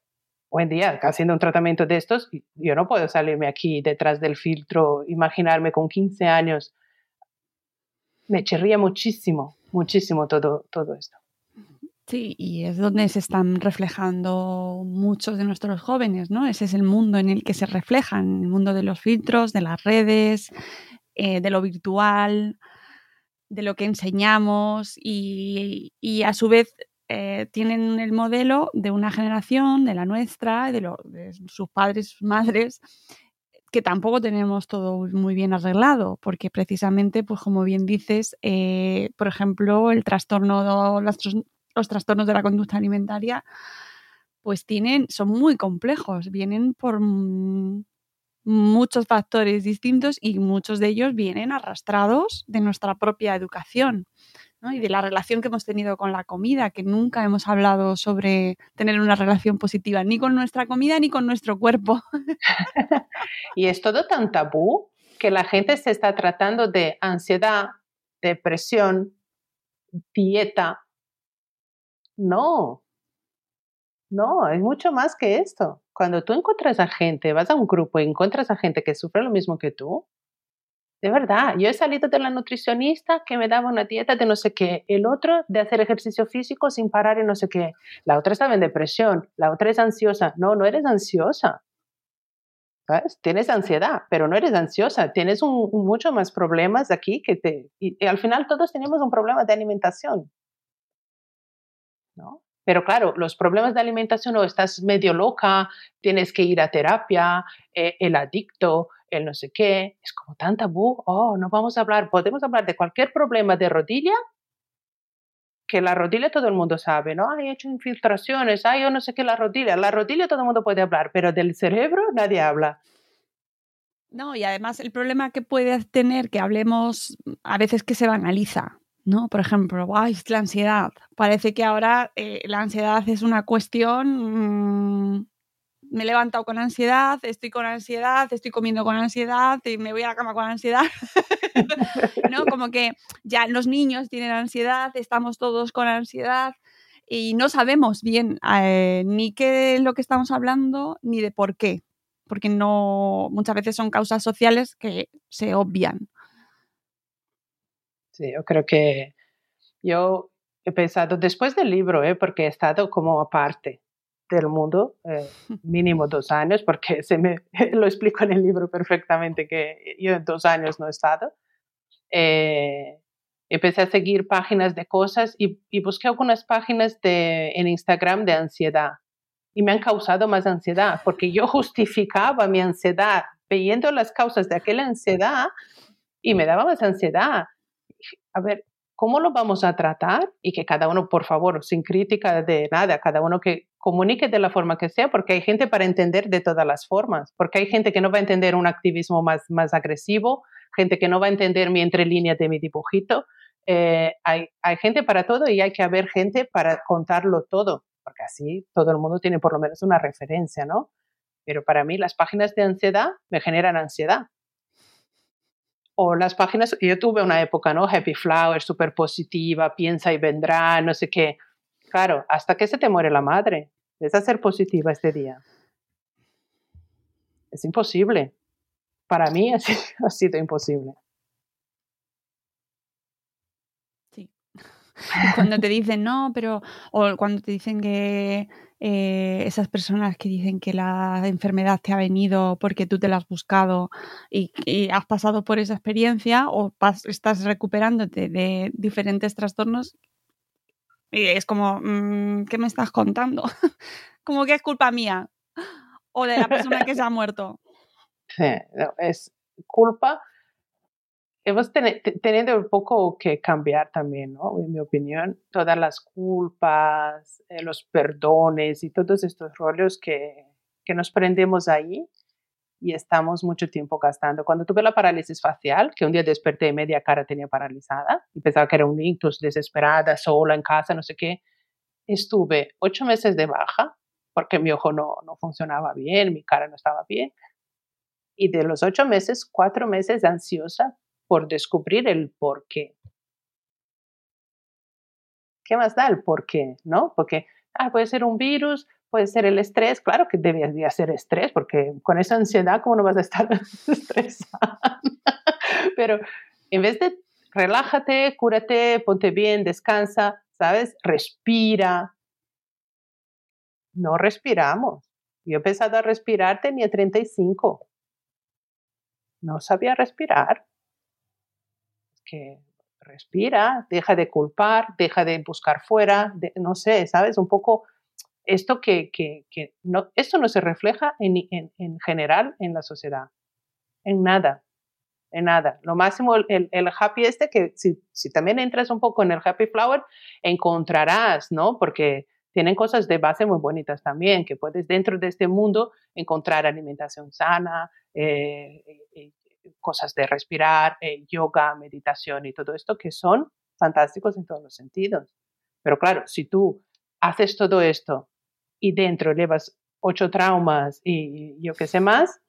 Hoy en día, haciendo un tratamiento de estos, yo no puedo salirme aquí detrás del filtro, imaginarme con 15 años. Me chirría muchísimo, muchísimo todo, todo esto. Sí, y es donde se están reflejando muchos de nuestros jóvenes, ¿no? Ese es el mundo en el que se reflejan, el mundo de los filtros, de las redes, eh, de lo virtual, de lo que enseñamos y, a su vez eh, tienen el modelo de una generación, de la nuestra, de, sus padres, sus madres, que tampoco tenemos todo muy bien arreglado, porque precisamente, pues como bien dices, eh, por ejemplo, el trastorno, los trastornos de la conducta alimentaria, pues tienen, son muy complejos, vienen por muchos factores distintos y muchos de ellos vienen arrastrados de nuestra propia educación y de la relación que hemos tenido con la comida, que nunca hemos hablado sobre tener una relación positiva ni con nuestra comida ni con nuestro cuerpo. y es todo tan tabú que la gente se está tratando de ansiedad, depresión, dieta, no, no, es mucho más que esto. Cuando tú encuentras a gente, vas a un grupo y encuentras a gente que sufre lo mismo que tú, de verdad, yo he salido de la nutricionista que me daba una dieta de no sé qué, el otro de hacer ejercicio físico sin parar y no sé qué, la otra estaba en depresión, la otra es ansiosa. No, no eres ansiosa. ¿Sabes? Tienes ansiedad, pero no eres ansiosa, tienes un, mucho más problemas aquí que te... y al final todos tenemos un problema de alimentación. Pero claro, los problemas de alimentación o estás medio loca, tienes que ir a terapia, eh, el adicto, el no sé qué, es como tan tabú, oh, no vamos a hablar, podemos hablar de cualquier problema de rodilla, que la rodilla todo el mundo sabe, ¿no? Hay hecho infiltraciones, hay yo no sé qué la rodilla, la rodilla todo el mundo puede hablar, pero del cerebro nadie habla. No, y además el problema que puede tener que hablemos a veces que se banaliza, ¿no? Por ejemplo, Ay, la ansiedad. Parece que ahora eh, la ansiedad es una cuestión... Mm, me he levantado con ansiedad, estoy con ansiedad, estoy comiendo con ansiedad y me voy a la cama con ansiedad. ¿No? Como que ya los niños tienen ansiedad, estamos todos con ansiedad y no sabemos bien eh, ni qué es lo que estamos hablando ni de por qué, porque no muchas veces son causas sociales que se obvian. Sí, yo creo que yo he pensado, después del libro, ¿eh? porque he estado como aparte del mundo, eh, mínimo dos años, porque se me, lo explico en el libro perfectamente que yo en dos años no he estado. Eh, empecé a seguir páginas de cosas y, y, busqué algunas páginas de, en Instagram de ansiedad y me han causado más ansiedad, porque yo justificaba mi ansiedad viendo las causas de aquella ansiedad y me daba más ansiedad a ver, ¿cómo lo vamos a tratar? Y que cada uno, por favor, sin crítica de nada, cada uno que comunique de la forma que sea, porque hay gente para entender de todas las formas, porque hay gente que no va a entender un activismo más, más agresivo, gente que no va a entender mi entrelínea de mi dibujito. Eh, hay, hay gente para todo y hay que haber gente para contarlo todo, porque así todo el mundo tiene por lo menos una referencia, ¿no? Pero para mí las páginas de ansiedad me generan ansiedad o las páginas, yo tuve una época, ¿no? Happy Flower, súper positiva, piensa y vendrá, no sé qué. Claro, hasta que se te muere la madre. Es hacer positiva este día. Es imposible. Para mí ha sido imposible. Sí. Cuando te dicen no, pero. O cuando te dicen que eh, esas personas que dicen que la enfermedad te ha venido porque tú te la has buscado y, has pasado por esa experiencia o estás recuperándote de diferentes trastornos. Y es como, mm, ¿qué me estás contando? como que es culpa mía o de la persona que se ha muerto. Sí, es culpa. Hemos tenido un poco que cambiar también, ¿no? En mi opinión, todas las culpas, eh, los perdones y todos estos rollos que, que nos prendemos ahí y estamos mucho tiempo gastando. Cuando tuve la parálisis facial, que un día desperté y media cara tenía paralizada y pensaba que era un ictus, desesperada, sola en casa, no sé qué, estuve ocho meses de baja porque mi ojo no, no funcionaba bien, mi cara no estaba bien. Y de los ocho meses, cuatro meses ansiosa por descubrir el por qué. ¿Qué más da el por qué? ¿No? Porque ah, puede ser un virus, puede ser el estrés. Claro que debería ser estrés, porque con esa ansiedad, ¿cómo no vas a estar estresada? Pero en vez de relájate, cúrate, ponte bien, descansa, ¿sabes? Respira, no respiramos. Yo he empezado a respirar, tenía 35. No sabía respirar. que respira, deja de culpar, deja de buscar fuera, no sé, ¿sabes? Un poco esto que, que, no, esto no se refleja en, en, general en la sociedad, en nada, en nada. Lo máximo, el, happy este, que si, si, también entras un poco en el happy flower, encontrarás, ¿no? Porque tienen cosas de base muy bonitas también, que puedes dentro de este mundo encontrar alimentación sana, eh, eh, cosas de respirar, eh, yoga, meditación y todo esto que son fantásticos en todos los sentidos. Pero claro, si tú haces todo esto y dentro llevas ocho traumas y yo qué sé más,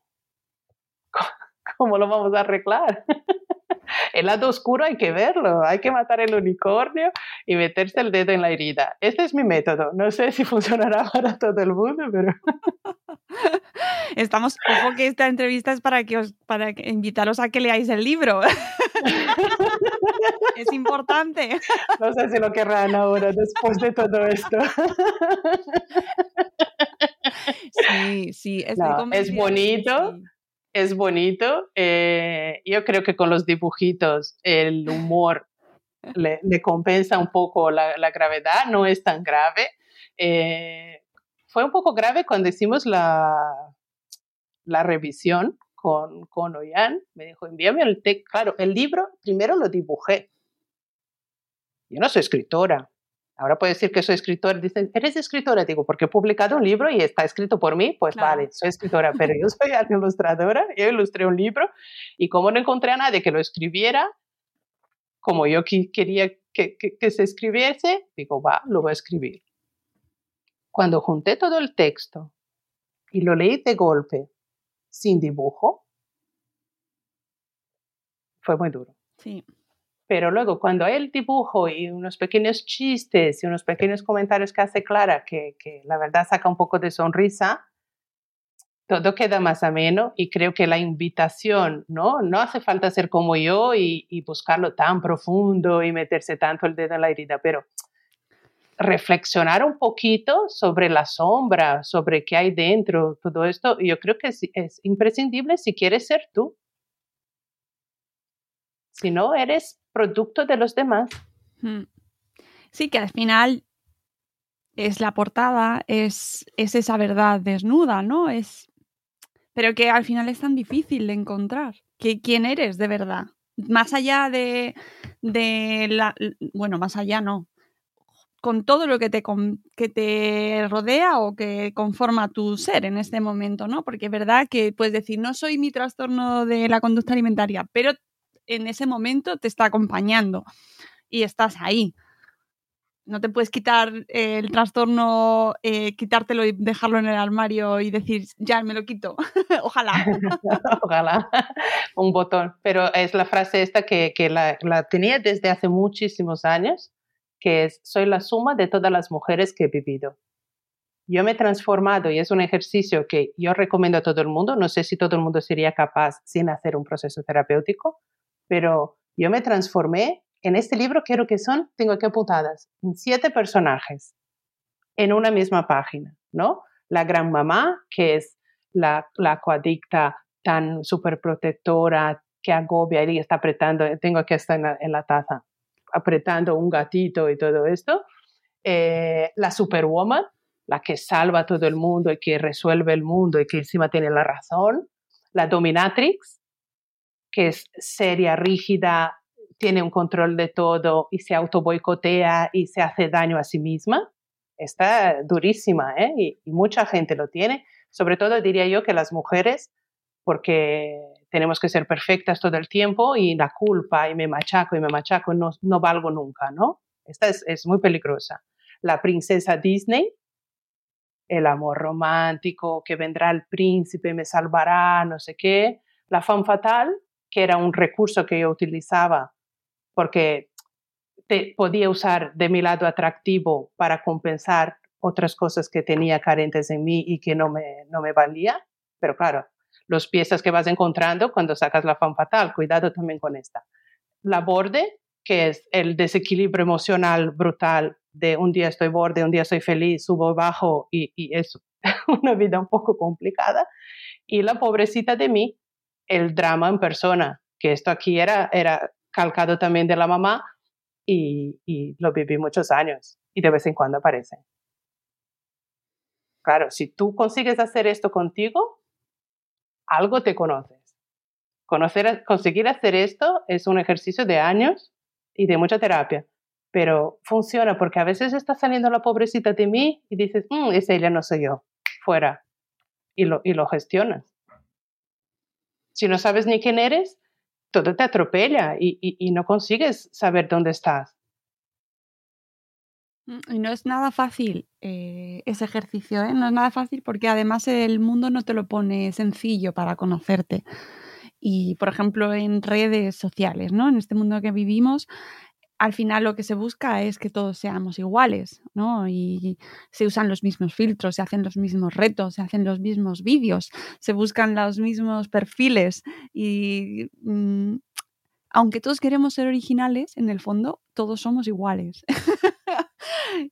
¿cómo lo vamos a arreglar? el lado oscuro hay que verlo, hay que matar el unicornio y meterse el dedo en la herida. Este es mi método. No sé si funcionará para todo el mundo, pero... Estamos, ojo que esta entrevista es para que os, para invitaros a que leáis el libro. es importante. No sé si lo querrán ahora después de todo esto. Sí, sí, es bonito, es bonito. Eh, yo creo que con los dibujitos el humor le, compensa un poco la, gravedad, no es tan grave. Eh, fue un poco grave cuando hicimos la, la revisión con, con Oyan. Me dijo, envíame el texto. Claro, el libro primero lo dibujé. Yo no soy escritora, Ahora puedo decir que soy escritora. Dicen, ¿eres escritora? Digo, porque he publicado un libro y está escrito por mí. Pues vale, soy escritora, pero yo soy ilustradora. Yo ilustré un libro y como no encontré a nadie que lo escribiera, como yo quería que, que, se escribiese, digo, va, lo voy a escribir. Cuando junté todo el texto y lo leí de golpe, sin dibujo, fue muy duro. Sí. Pero luego, cuando hay el dibujo y unos pequeños chistes y unos pequeños comentarios que hace Clara, que, que la verdad saca un poco de sonrisa, todo queda más ameno y creo que la invitación, ¿no? No hace falta ser como yo y, y, buscarlo tan profundo y meterse tanto el dedo en la herida, pero reflexionar un poquito sobre la sombra, sobre qué hay dentro, todo esto, yo creo que es, es imprescindible si quieres ser tú. Si no, eres producto de los demás. Sí, que al final es la portada, es, es esa verdad desnuda, ¿no? Es, pero que al final es tan difícil de encontrar. Que, ¿Quién eres de verdad? Más allá de, de la... Bueno, más allá no. Con todo lo que te, que te rodea o que conforma tu ser en este momento, ¿no? Porque es verdad que puedes decir, no soy mi trastorno de la conducta alimentaria, pero en ese momento te está acompañando y estás ahí. No te puedes quitar el trastorno, eh, quitártelo y dejarlo en el armario y decir, ya me lo quito. Ojalá. Ojalá. Un botón. Pero es la frase esta que, que la, la, tenía desde hace muchísimos años, que es, soy la suma de todas las mujeres que he vivido. Yo me he transformado y es un ejercicio que yo recomiendo a todo el mundo. No sé si todo el mundo sería capaz sin hacer un proceso terapéutico, pero yo me transformé. En este libro quiero que son, tengo aquí apuntadas, siete personajes en una misma página, ¿no? La gran mamá, que es la, la coadicta tan súper protectora, que agobia y está apretando, tengo aquí hasta en la, en la taza, apretando un gatito y todo esto. Eh, la superwoman, la que salva a todo el mundo y que resuelve el mundo y que encima tiene la razón. la dominatrix, que es seria, rígida, tiene un control de todo y se auto boicotea y se hace daño a sí misma. Está durísima, ¿eh? y, mucha gente lo tiene. Sobre todo diría yo que las mujeres, porque tenemos que ser perfectas todo el tiempo y la culpa y me machaco y me machaco, no, no valgo nunca, ¿no? Esta es, es muy peligrosa. La princesa Disney, el amor romántico, que vendrá el príncipe, me salvará, no sé qué. La femme fatal, que era un recurso que yo utilizaba porque te podía usar de mi lado atractivo para compensar otras cosas que tenía carentes en mí y que no me, no me valía. Pero claro, los piezas que vas encontrando cuando sacas la femme fatal, cuidado también con esta. La borde, que es el desequilibrio emocional brutal de un día estoy borde, un día soy feliz, subo bajo y, y es una vida un poco complicada. Y la pobrecita de mí, el drama en persona, que esto aquí era, era calcado también de la mamá y, y lo viví muchos años y de vez en cuando aparece. Claro, si tú consigues hacer esto contigo, algo te conoces. Conocer, conseguir hacer esto es un ejercicio de años y de mucha terapia pero funciona porque a veces está saliendo la pobrecita de mí y dices, mm, es ella, no soy yo, fuera, y lo, gestionas. Si no sabes ni quién eres, todo te atropella y, no consigues saber dónde estás. Mm, y no es nada fácil eh, ese ejercicio, ¿eh? no es nada fácil porque además el mundo no te lo pone sencillo para conocerte. Y, por ejemplo, en redes sociales, ¿no? En este mundo que vivimos, al final lo que se busca es que todos seamos iguales, ¿no? Y se usan los mismos filtros, se hacen los mismos retos, se hacen los mismos vídeos, se buscan los mismos perfiles y mm, aunque todos queremos ser originales, en el fondo todos somos iguales.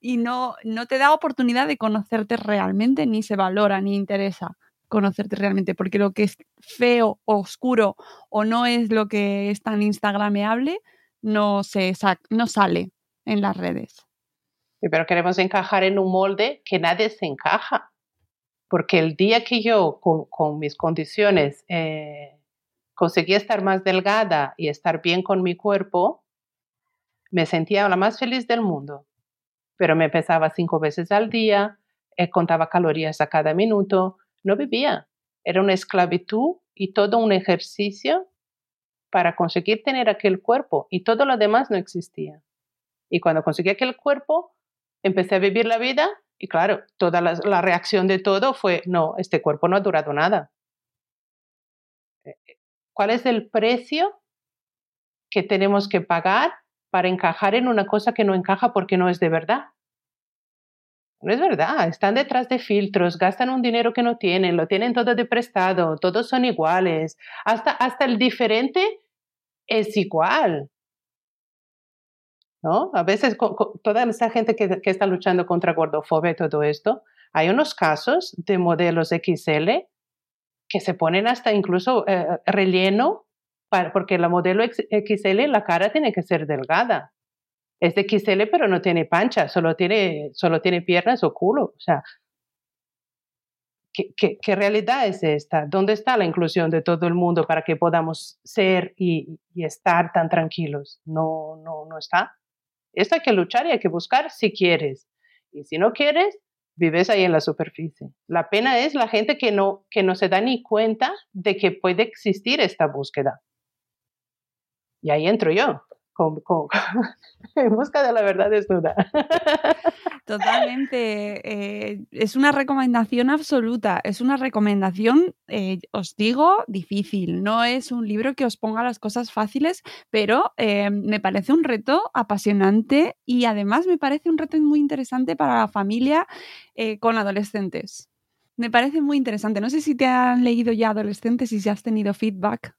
y no, no te da oportunidad de conocerte realmente, ni se valora, ni interesa conocerte realmente, porque lo que es feo, oscuro o no es lo que es tan instagrameable, no, se no sale en las redes. pero queremos encajar en un molde que nadie se encaja. Porque el día que yo, con, mis condiciones, eh, conseguí estar más delgada y estar bien con mi cuerpo, me sentía la más feliz del mundo. Pero me pesaba cinco veces al día, eh, contaba calorías a cada minuto, no vivía. Era una esclavitud y todo un ejercicio para conseguir tener aquel cuerpo y todo lo demás no existía. Y cuando conseguí aquel cuerpo, empecé a vivir la vida y claro, toda la, reacción de todo fue, no, este cuerpo no ha durado nada. Eh, eh, ¿Cuál es el precio que tenemos que pagar para encajar en una cosa que no encaja porque no es de verdad? No es verdad, están detrás de filtros, gastan un dinero que no tienen, lo tienen todo de prestado, todos son iguales, hasta, hasta el diferente es igual. ¿No? A veces toda esa gente que, que, está luchando contra gordofobia y todo esto, hay unos casos de modelos XL que se ponen hasta incluso eh, relleno para, porque la modelo XL la cara tiene que ser delgada es de XL, pero no tiene pancha, solo tiene, solo tiene piernas o culo. O sea, ¿qué, qué, realidad es esta? ¿Dónde está la inclusión de todo el mundo para que podamos ser y, y, estar tan tranquilos? No, no, no está. Esto hay que luchar y hay que buscar si quieres. Y si no quieres, vives ahí en la superficie. La pena es la gente que no, que no se da ni cuenta de que puede existir esta búsqueda. Y ahí entro yo. en busca de la verdad desnuda. Totalmente. Eh, es una recomendación absoluta. Es una recomendación, eh, os digo, difícil. No es un libro que os ponga las cosas fáciles, pero eh, me parece un reto apasionante y además me parece un reto muy interesante para la familia con adolescentes. Me parece muy interesante. No sé si te han leído ya adolescentes y si has tenido feedback.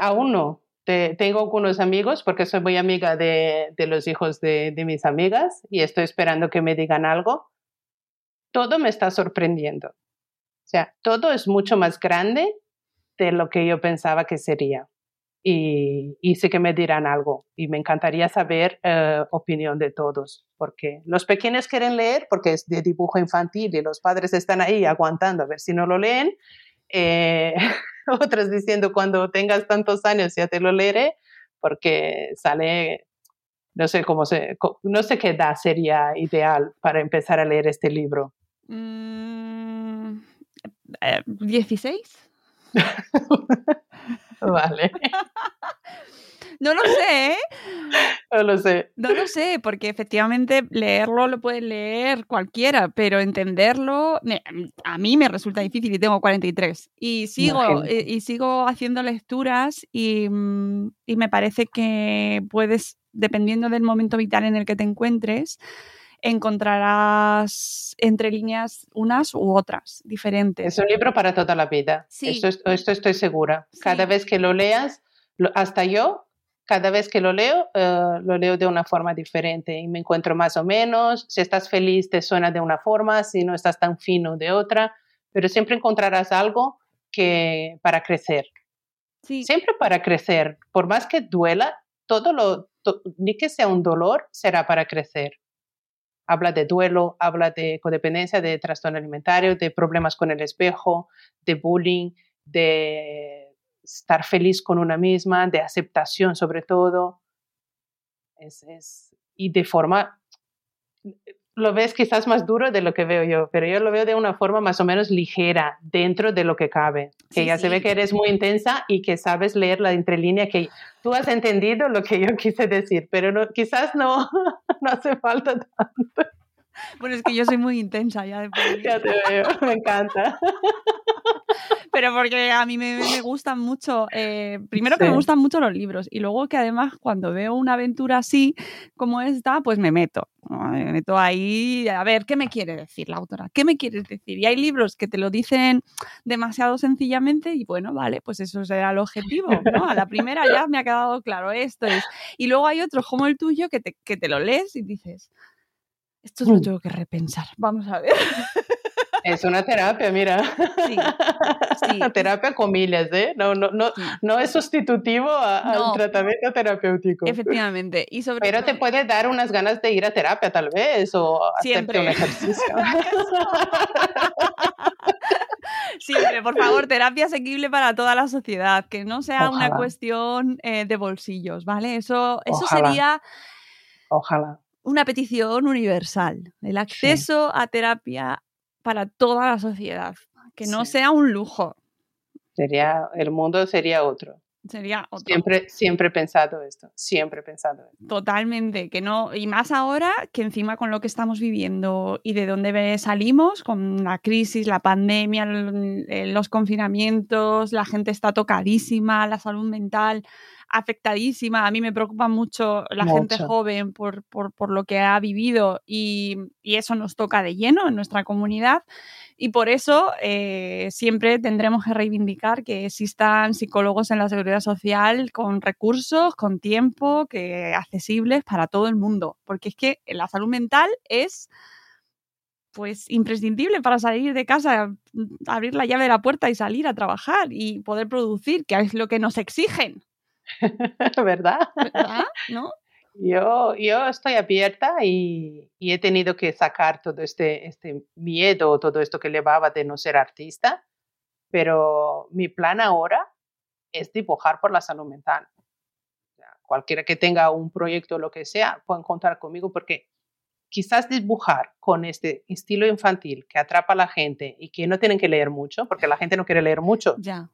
Aún no, tengo algunos amigos porque soy muy amiga de, los hijos de, mis amigas y estoy esperando que me digan algo. Todo me está sorprendiendo. O sea, todo es mucho más grande de lo que yo pensaba que sería. Y, sé que me dirán algo y me encantaría saber uh, opinión de todos, porque los pequeños quieren leer porque es de dibujo infantil y los padres están ahí aguantando a ver si no lo leen eh, otras diciendo cuando tengas tantos años ya te lo leeré, porque sale, no sé cómo se, no sé qué edad sería ideal para empezar a leer este libro. Mm, ¿16? vale. No lo sé, ¿eh? No lo sé. No lo sé, porque efectivamente leerlo lo puede leer cualquiera, pero entenderlo a mí me resulta difícil y tengo 43. Y sigo, eh, y, sigo haciendo lecturas mm, y, me parece que puedes, dependiendo del momento vital en el que te encuentres, encontrarás entre líneas unas u otras diferentes. Es un libro para toda la vida. Sí. Esto, estoy segura. Cada vez que lo leas, hasta yo cada vez que lo leo, eh, lo leo de una forma diferente y me encuentro más o menos. Si estás feliz, te suena de una forma, si no estás tan fino, de otra, pero siempre encontrarás algo que para crecer. Sí. Siempre para crecer, por más que duela, todo lo, ni que sea un dolor, será para crecer. Habla de duelo, habla de codependencia, de trastorno alimentario, de problemas con el espejo, de bullying, de estar feliz con una misma, de aceptación sobre todo. Es, y de forma, lo ves quizás más duro de lo que veo yo, pero yo lo veo de una forma más o menos ligera, dentro de lo que cabe. Que ya se ve que eres muy intensa y que sabes leer la entrelínea, que tú has entendido lo que yo quise decir, pero no, quizás no, no hace falta tanto. Bueno, es que yo soy muy intensa ya de Ya te veo, me encanta. Pero porque a mí me, me gustan mucho, eh, primero que me gustan mucho los libros y luego que además cuando veo una aventura así como esta, pues me meto. Me meto ahí a ver qué me quiere decir la autora, qué me quieres decir. Y hay libros que te lo dicen demasiado sencillamente y bueno, vale, pues eso será el objetivo. ¿no? A la primera ya me ha quedado claro esto. Es. Y luego hay otros como el tuyo que te, que te lo lees y dices, esto lo mm. tengo que repensar. Vamos a ver. Es una terapia, mira. Sí, sí. terapia comillas, ¿eh? No, no, no, no es sustitutivo al tratamiento terapéutico. Efectivamente. Y sobre Pero te puede dar unas ganas de ir a terapia, tal vez, o hacerte un ejercicio. Siempre, por favor, terapia asequible para toda la sociedad, que no sea una cuestión eh, de bolsillos, ¿vale? Eso, eso sería. Ojalá una petición universal, el acceso a terapia para toda la sociedad, que no sea un lujo. Sería, el mundo sería otro. Sería otro. Siempre, siempre he pensado esto, siempre he pensado esto. Totalmente, que no, y más ahora que encima con lo que estamos viviendo y de dónde salimos, con la crisis, la pandemia, los confinamientos, la gente está tocadísima, la salud mental afectadísima. A mí me preocupa mucho la gente joven por, por, lo que ha vivido y, eso nos toca de lleno en nuestra comunidad. Y por eso eh, siempre tendremos que reivindicar que existan psicólogos en la seguridad social con recursos, con tiempo, que accesibles para todo el mundo. Porque es que la salud mental es pues imprescindible para salir de casa, abrir la llave de la puerta y salir a trabajar y poder producir, que es lo que nos exigen. ¿Verdad? ¿Verdad? ¿No? Yo, yo estoy abierta y, he tenido que sacar todo este, este miedo, todo esto que llevaba de no ser artista, pero mi plan ahora es dibujar por la salud mental. cualquiera que tenga un proyecto o lo que sea, puede contar conmigo porque quizás dibujar con este estilo infantil que atrapa a la gente y que no tienen que leer mucho, porque la gente no quiere leer mucho. Ya.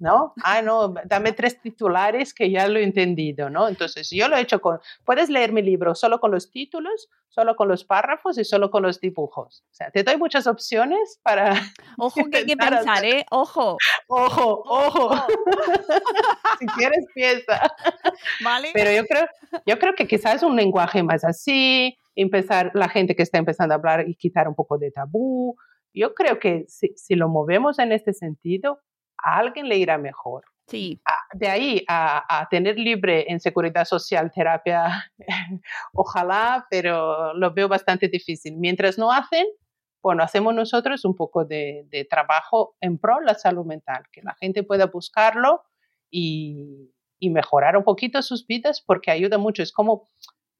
¿No? Ah, no, dame tres titulares que ya lo he entendido, ¿no? Entonces, yo lo he hecho con, puedes leer mi libro solo con los títulos, solo con los párrafos y solo con los dibujos. O sea, te doy muchas opciones para... Ojo que hay que pensar, ¿eh? Ojo. Ojo, ojo. si quieres, piensa. Vale. Pero yo creo, yo creo que quizás un lenguaje más así, empezar, la gente que está empezando a hablar y quitar un poco de tabú. Yo creo que si, si lo movemos en este sentido, a alguien le irá mejor. Sí. de ahí a, tener libre en seguridad social terapia, ojalá, pero lo veo bastante difícil. Mientras no hacen, bueno, hacemos nosotros un poco de, trabajo en pro de la salud mental, que la gente pueda buscarlo y, y, mejorar un poquito sus vidas porque ayuda mucho. Es como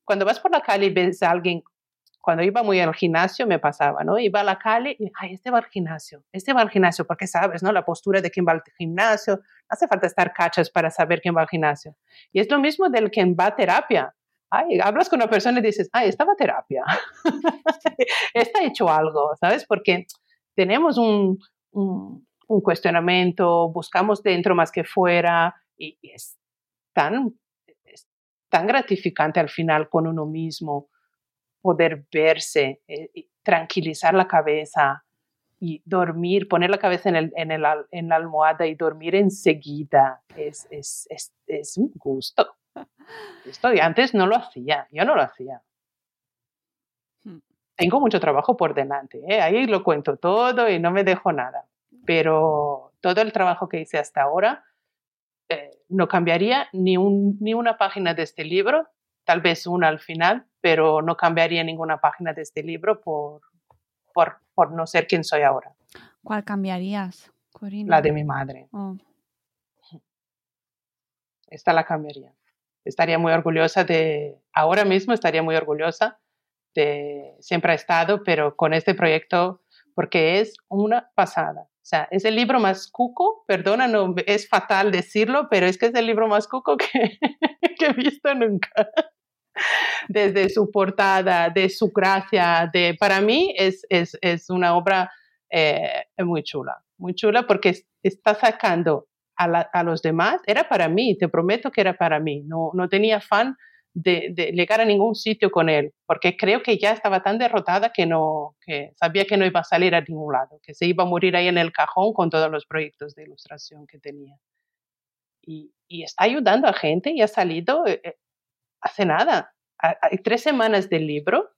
cuando vas por la calle y ves a alguien cuando iba muy al gimnasio me pasaba, ¿no? Iba a la calle y, ay, este va al gimnasio, este va al gimnasio, porque sabes, ¿no? La postura de quien va al gimnasio, no hace falta estar cachas para saber quién va al gimnasio. Y es lo mismo del quien va a terapia. Ay, hablas con una persona y dices, ay, estaba a terapia, está hecho algo, ¿sabes? Porque tenemos un, un, cuestionamiento, buscamos dentro más que fuera y, es tan, es tan gratificante al final con uno mismo poder verse, eh, tranquilizar la cabeza y dormir, poner la cabeza en, el, en, el, en la almohada y dormir enseguida es, es, es, es un gusto. Esto antes no lo hacía, yo no lo hacía. Hmm. Tengo mucho trabajo por delante, ¿eh? ahí lo cuento todo y no me dejo nada, pero todo el trabajo que hice hasta ahora eh, no cambiaría ni, un, ni una página de este libro, tal vez una al final, pero no cambiaría ninguna página de este libro por, por, por no ser quien soy ahora. ¿Cuál cambiarías, Corina? La de mi madre. Oh. Esta la cambiaría. Estaría muy orgullosa de, ahora mismo estaría muy orgullosa de, siempre ha estado, pero con este proyecto, porque es una pasada. O sea, es el libro más cuco, perdona, no, es fatal decirlo, pero es que es el libro más cuco que, que he visto nunca desde su portada, de su gracia, de, para mí es, es, es una obra eh, muy chula, muy chula porque está sacando a, a, los demás, era para mí, te prometo que era para mí, no, no tenía afán de, de, llegar a ningún sitio con él, porque creo que ya estaba tan derrotada que, no, que sabía que no iba a salir a ningún lado, que se iba a morir ahí en el cajón con todos los proyectos de ilustración que tenía. Y, y está ayudando a gente y ha salido eh, eh, hace nada. Hay tres semanas del libro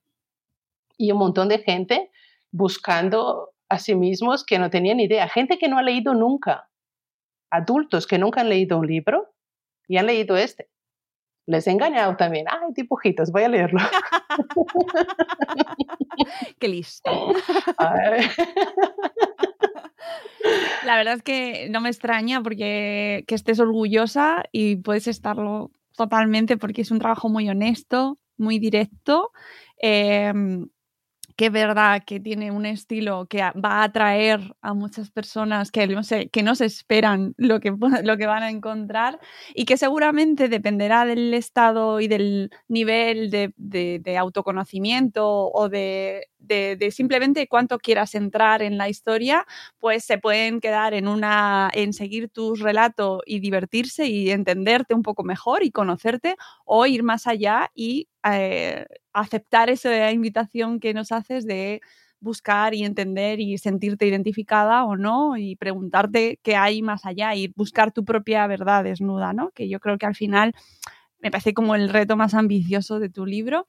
y un montón de gente buscando a sí mismos que no tenían idea. Gente que no ha leído nunca. Adultos que nunca han leído un libro y han leído este. Les he engañado también. Ay, dibujitos, voy a leerlo. Qué listo. La verdad es que no me extraña porque que estés orgullosa y puedes estarlo totalmente porque es un trabajo muy honesto, muy directo. Em, que es verdad que tiene un estilo que va a atraer a muchas personas que no, se, que no se esperan lo que, lo que van a encontrar y que seguramente dependerá del estado y del nivel de, de, autoconocimiento o de, de, simplemente cuánto quieras entrar en la historia, pues se pueden quedar en una en seguir tu relato y divertirse y entenderte un poco mejor y conocerte o ir más allá y eh, aceptar esa invitación que nos haces de buscar y entender y sentirte identificada o no y preguntarte qué hay más allá y buscar tu propia verdad desnuda, ¿no? Que yo creo que al final me parece como el reto más ambicioso de tu libro.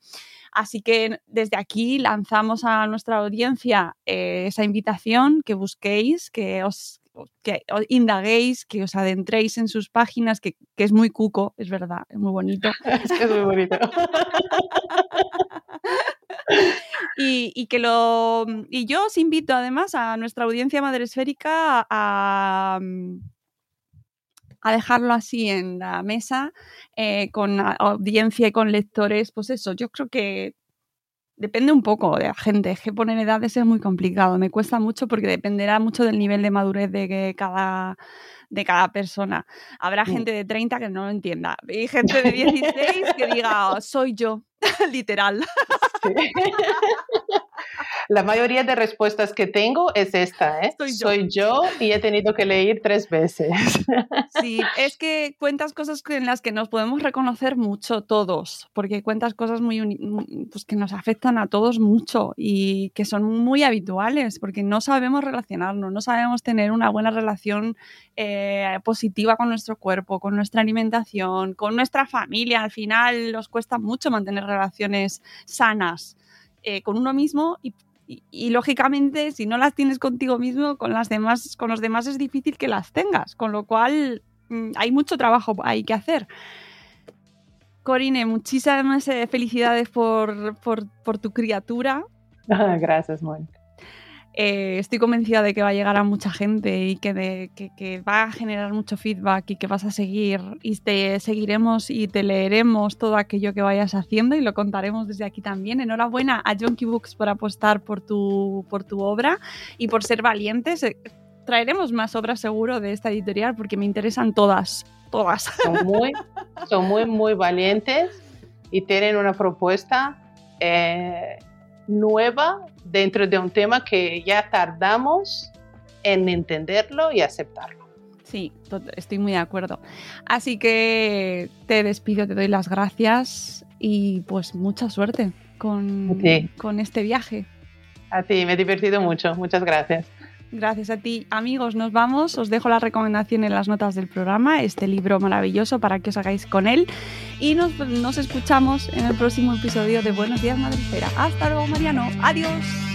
Así que desde aquí lanzamos a nuestra audiencia eh, esa invitación, que busquéis, que os, que indaguéis, que os adentréis en sus páginas, que, es muy cuco, es verdad, es muy bonito. es que es muy bonito. y, que lo y yo os invito además a nuestra audiencia madresférica a, a dejarlo así en la mesa eh, con audiencia y con lectores, pues eso, yo creo que depende un poco de la gente, es que poner edades es muy complicado, me cuesta mucho porque dependerá mucho del nivel de madurez de cada de cada persona. Habrá mm. gente de 30 que no lo entienda y gente de 16 que diga, soy yo, literal. La mayoría de respuestas que tengo es esta, ¿eh? Soy yo. y he tenido que leer tres veces. Sí, es que cuentas cosas en las que nos podemos reconocer mucho todos, porque cuentas cosas muy pues que nos afectan a todos mucho y que son muy habituales, porque no sabemos relacionarnos, no sabemos tener una buena relación eh, positiva con nuestro cuerpo, con nuestra alimentación, con nuestra familia. Al final nos cuesta mucho mantener relaciones sanas. Eh, con uno mismo y, lógicamente si no las tienes contigo mismo, con, las demás, con los demás es difícil que las tengas, con lo cual mm, hay mucho trabajo ahí que hacer. Corine, muchísimas eh, felicidades por, tu criatura. Gracias, Mónica. Eh, estoy convencida de que va a llegar a mucha gente y que, va a generar mucho feedback y que vas a seguir y te seguiremos y te leeremos todo aquello que vayas haciendo y lo contaremos desde aquí también. Enhorabuena a Junkie Books por apostar por tu, por tu obra y por ser valientes. Eh, traeremos más obras seguro de esta editorial porque me interesan todas, todas. Son muy, son muy, muy valientes y tienen una propuesta. Eh, nueva dentro de un tema que ya tardamos en entenderlo y aceptarlo. Sí, estoy muy de acuerdo. Así que te despido, te doy las gracias y pues mucha suerte con, con este viaje. A ti, me he divertido mucho. Muchas gracias. Gracias a ti, amigos. Nos vamos. Os dejo la recomendación en las notas del programa, este libro maravilloso para que os hagáis con él. Y nos, escuchamos en el próximo episodio de Buenos Días Madrefera. Hasta luego, Mariano. Adiós.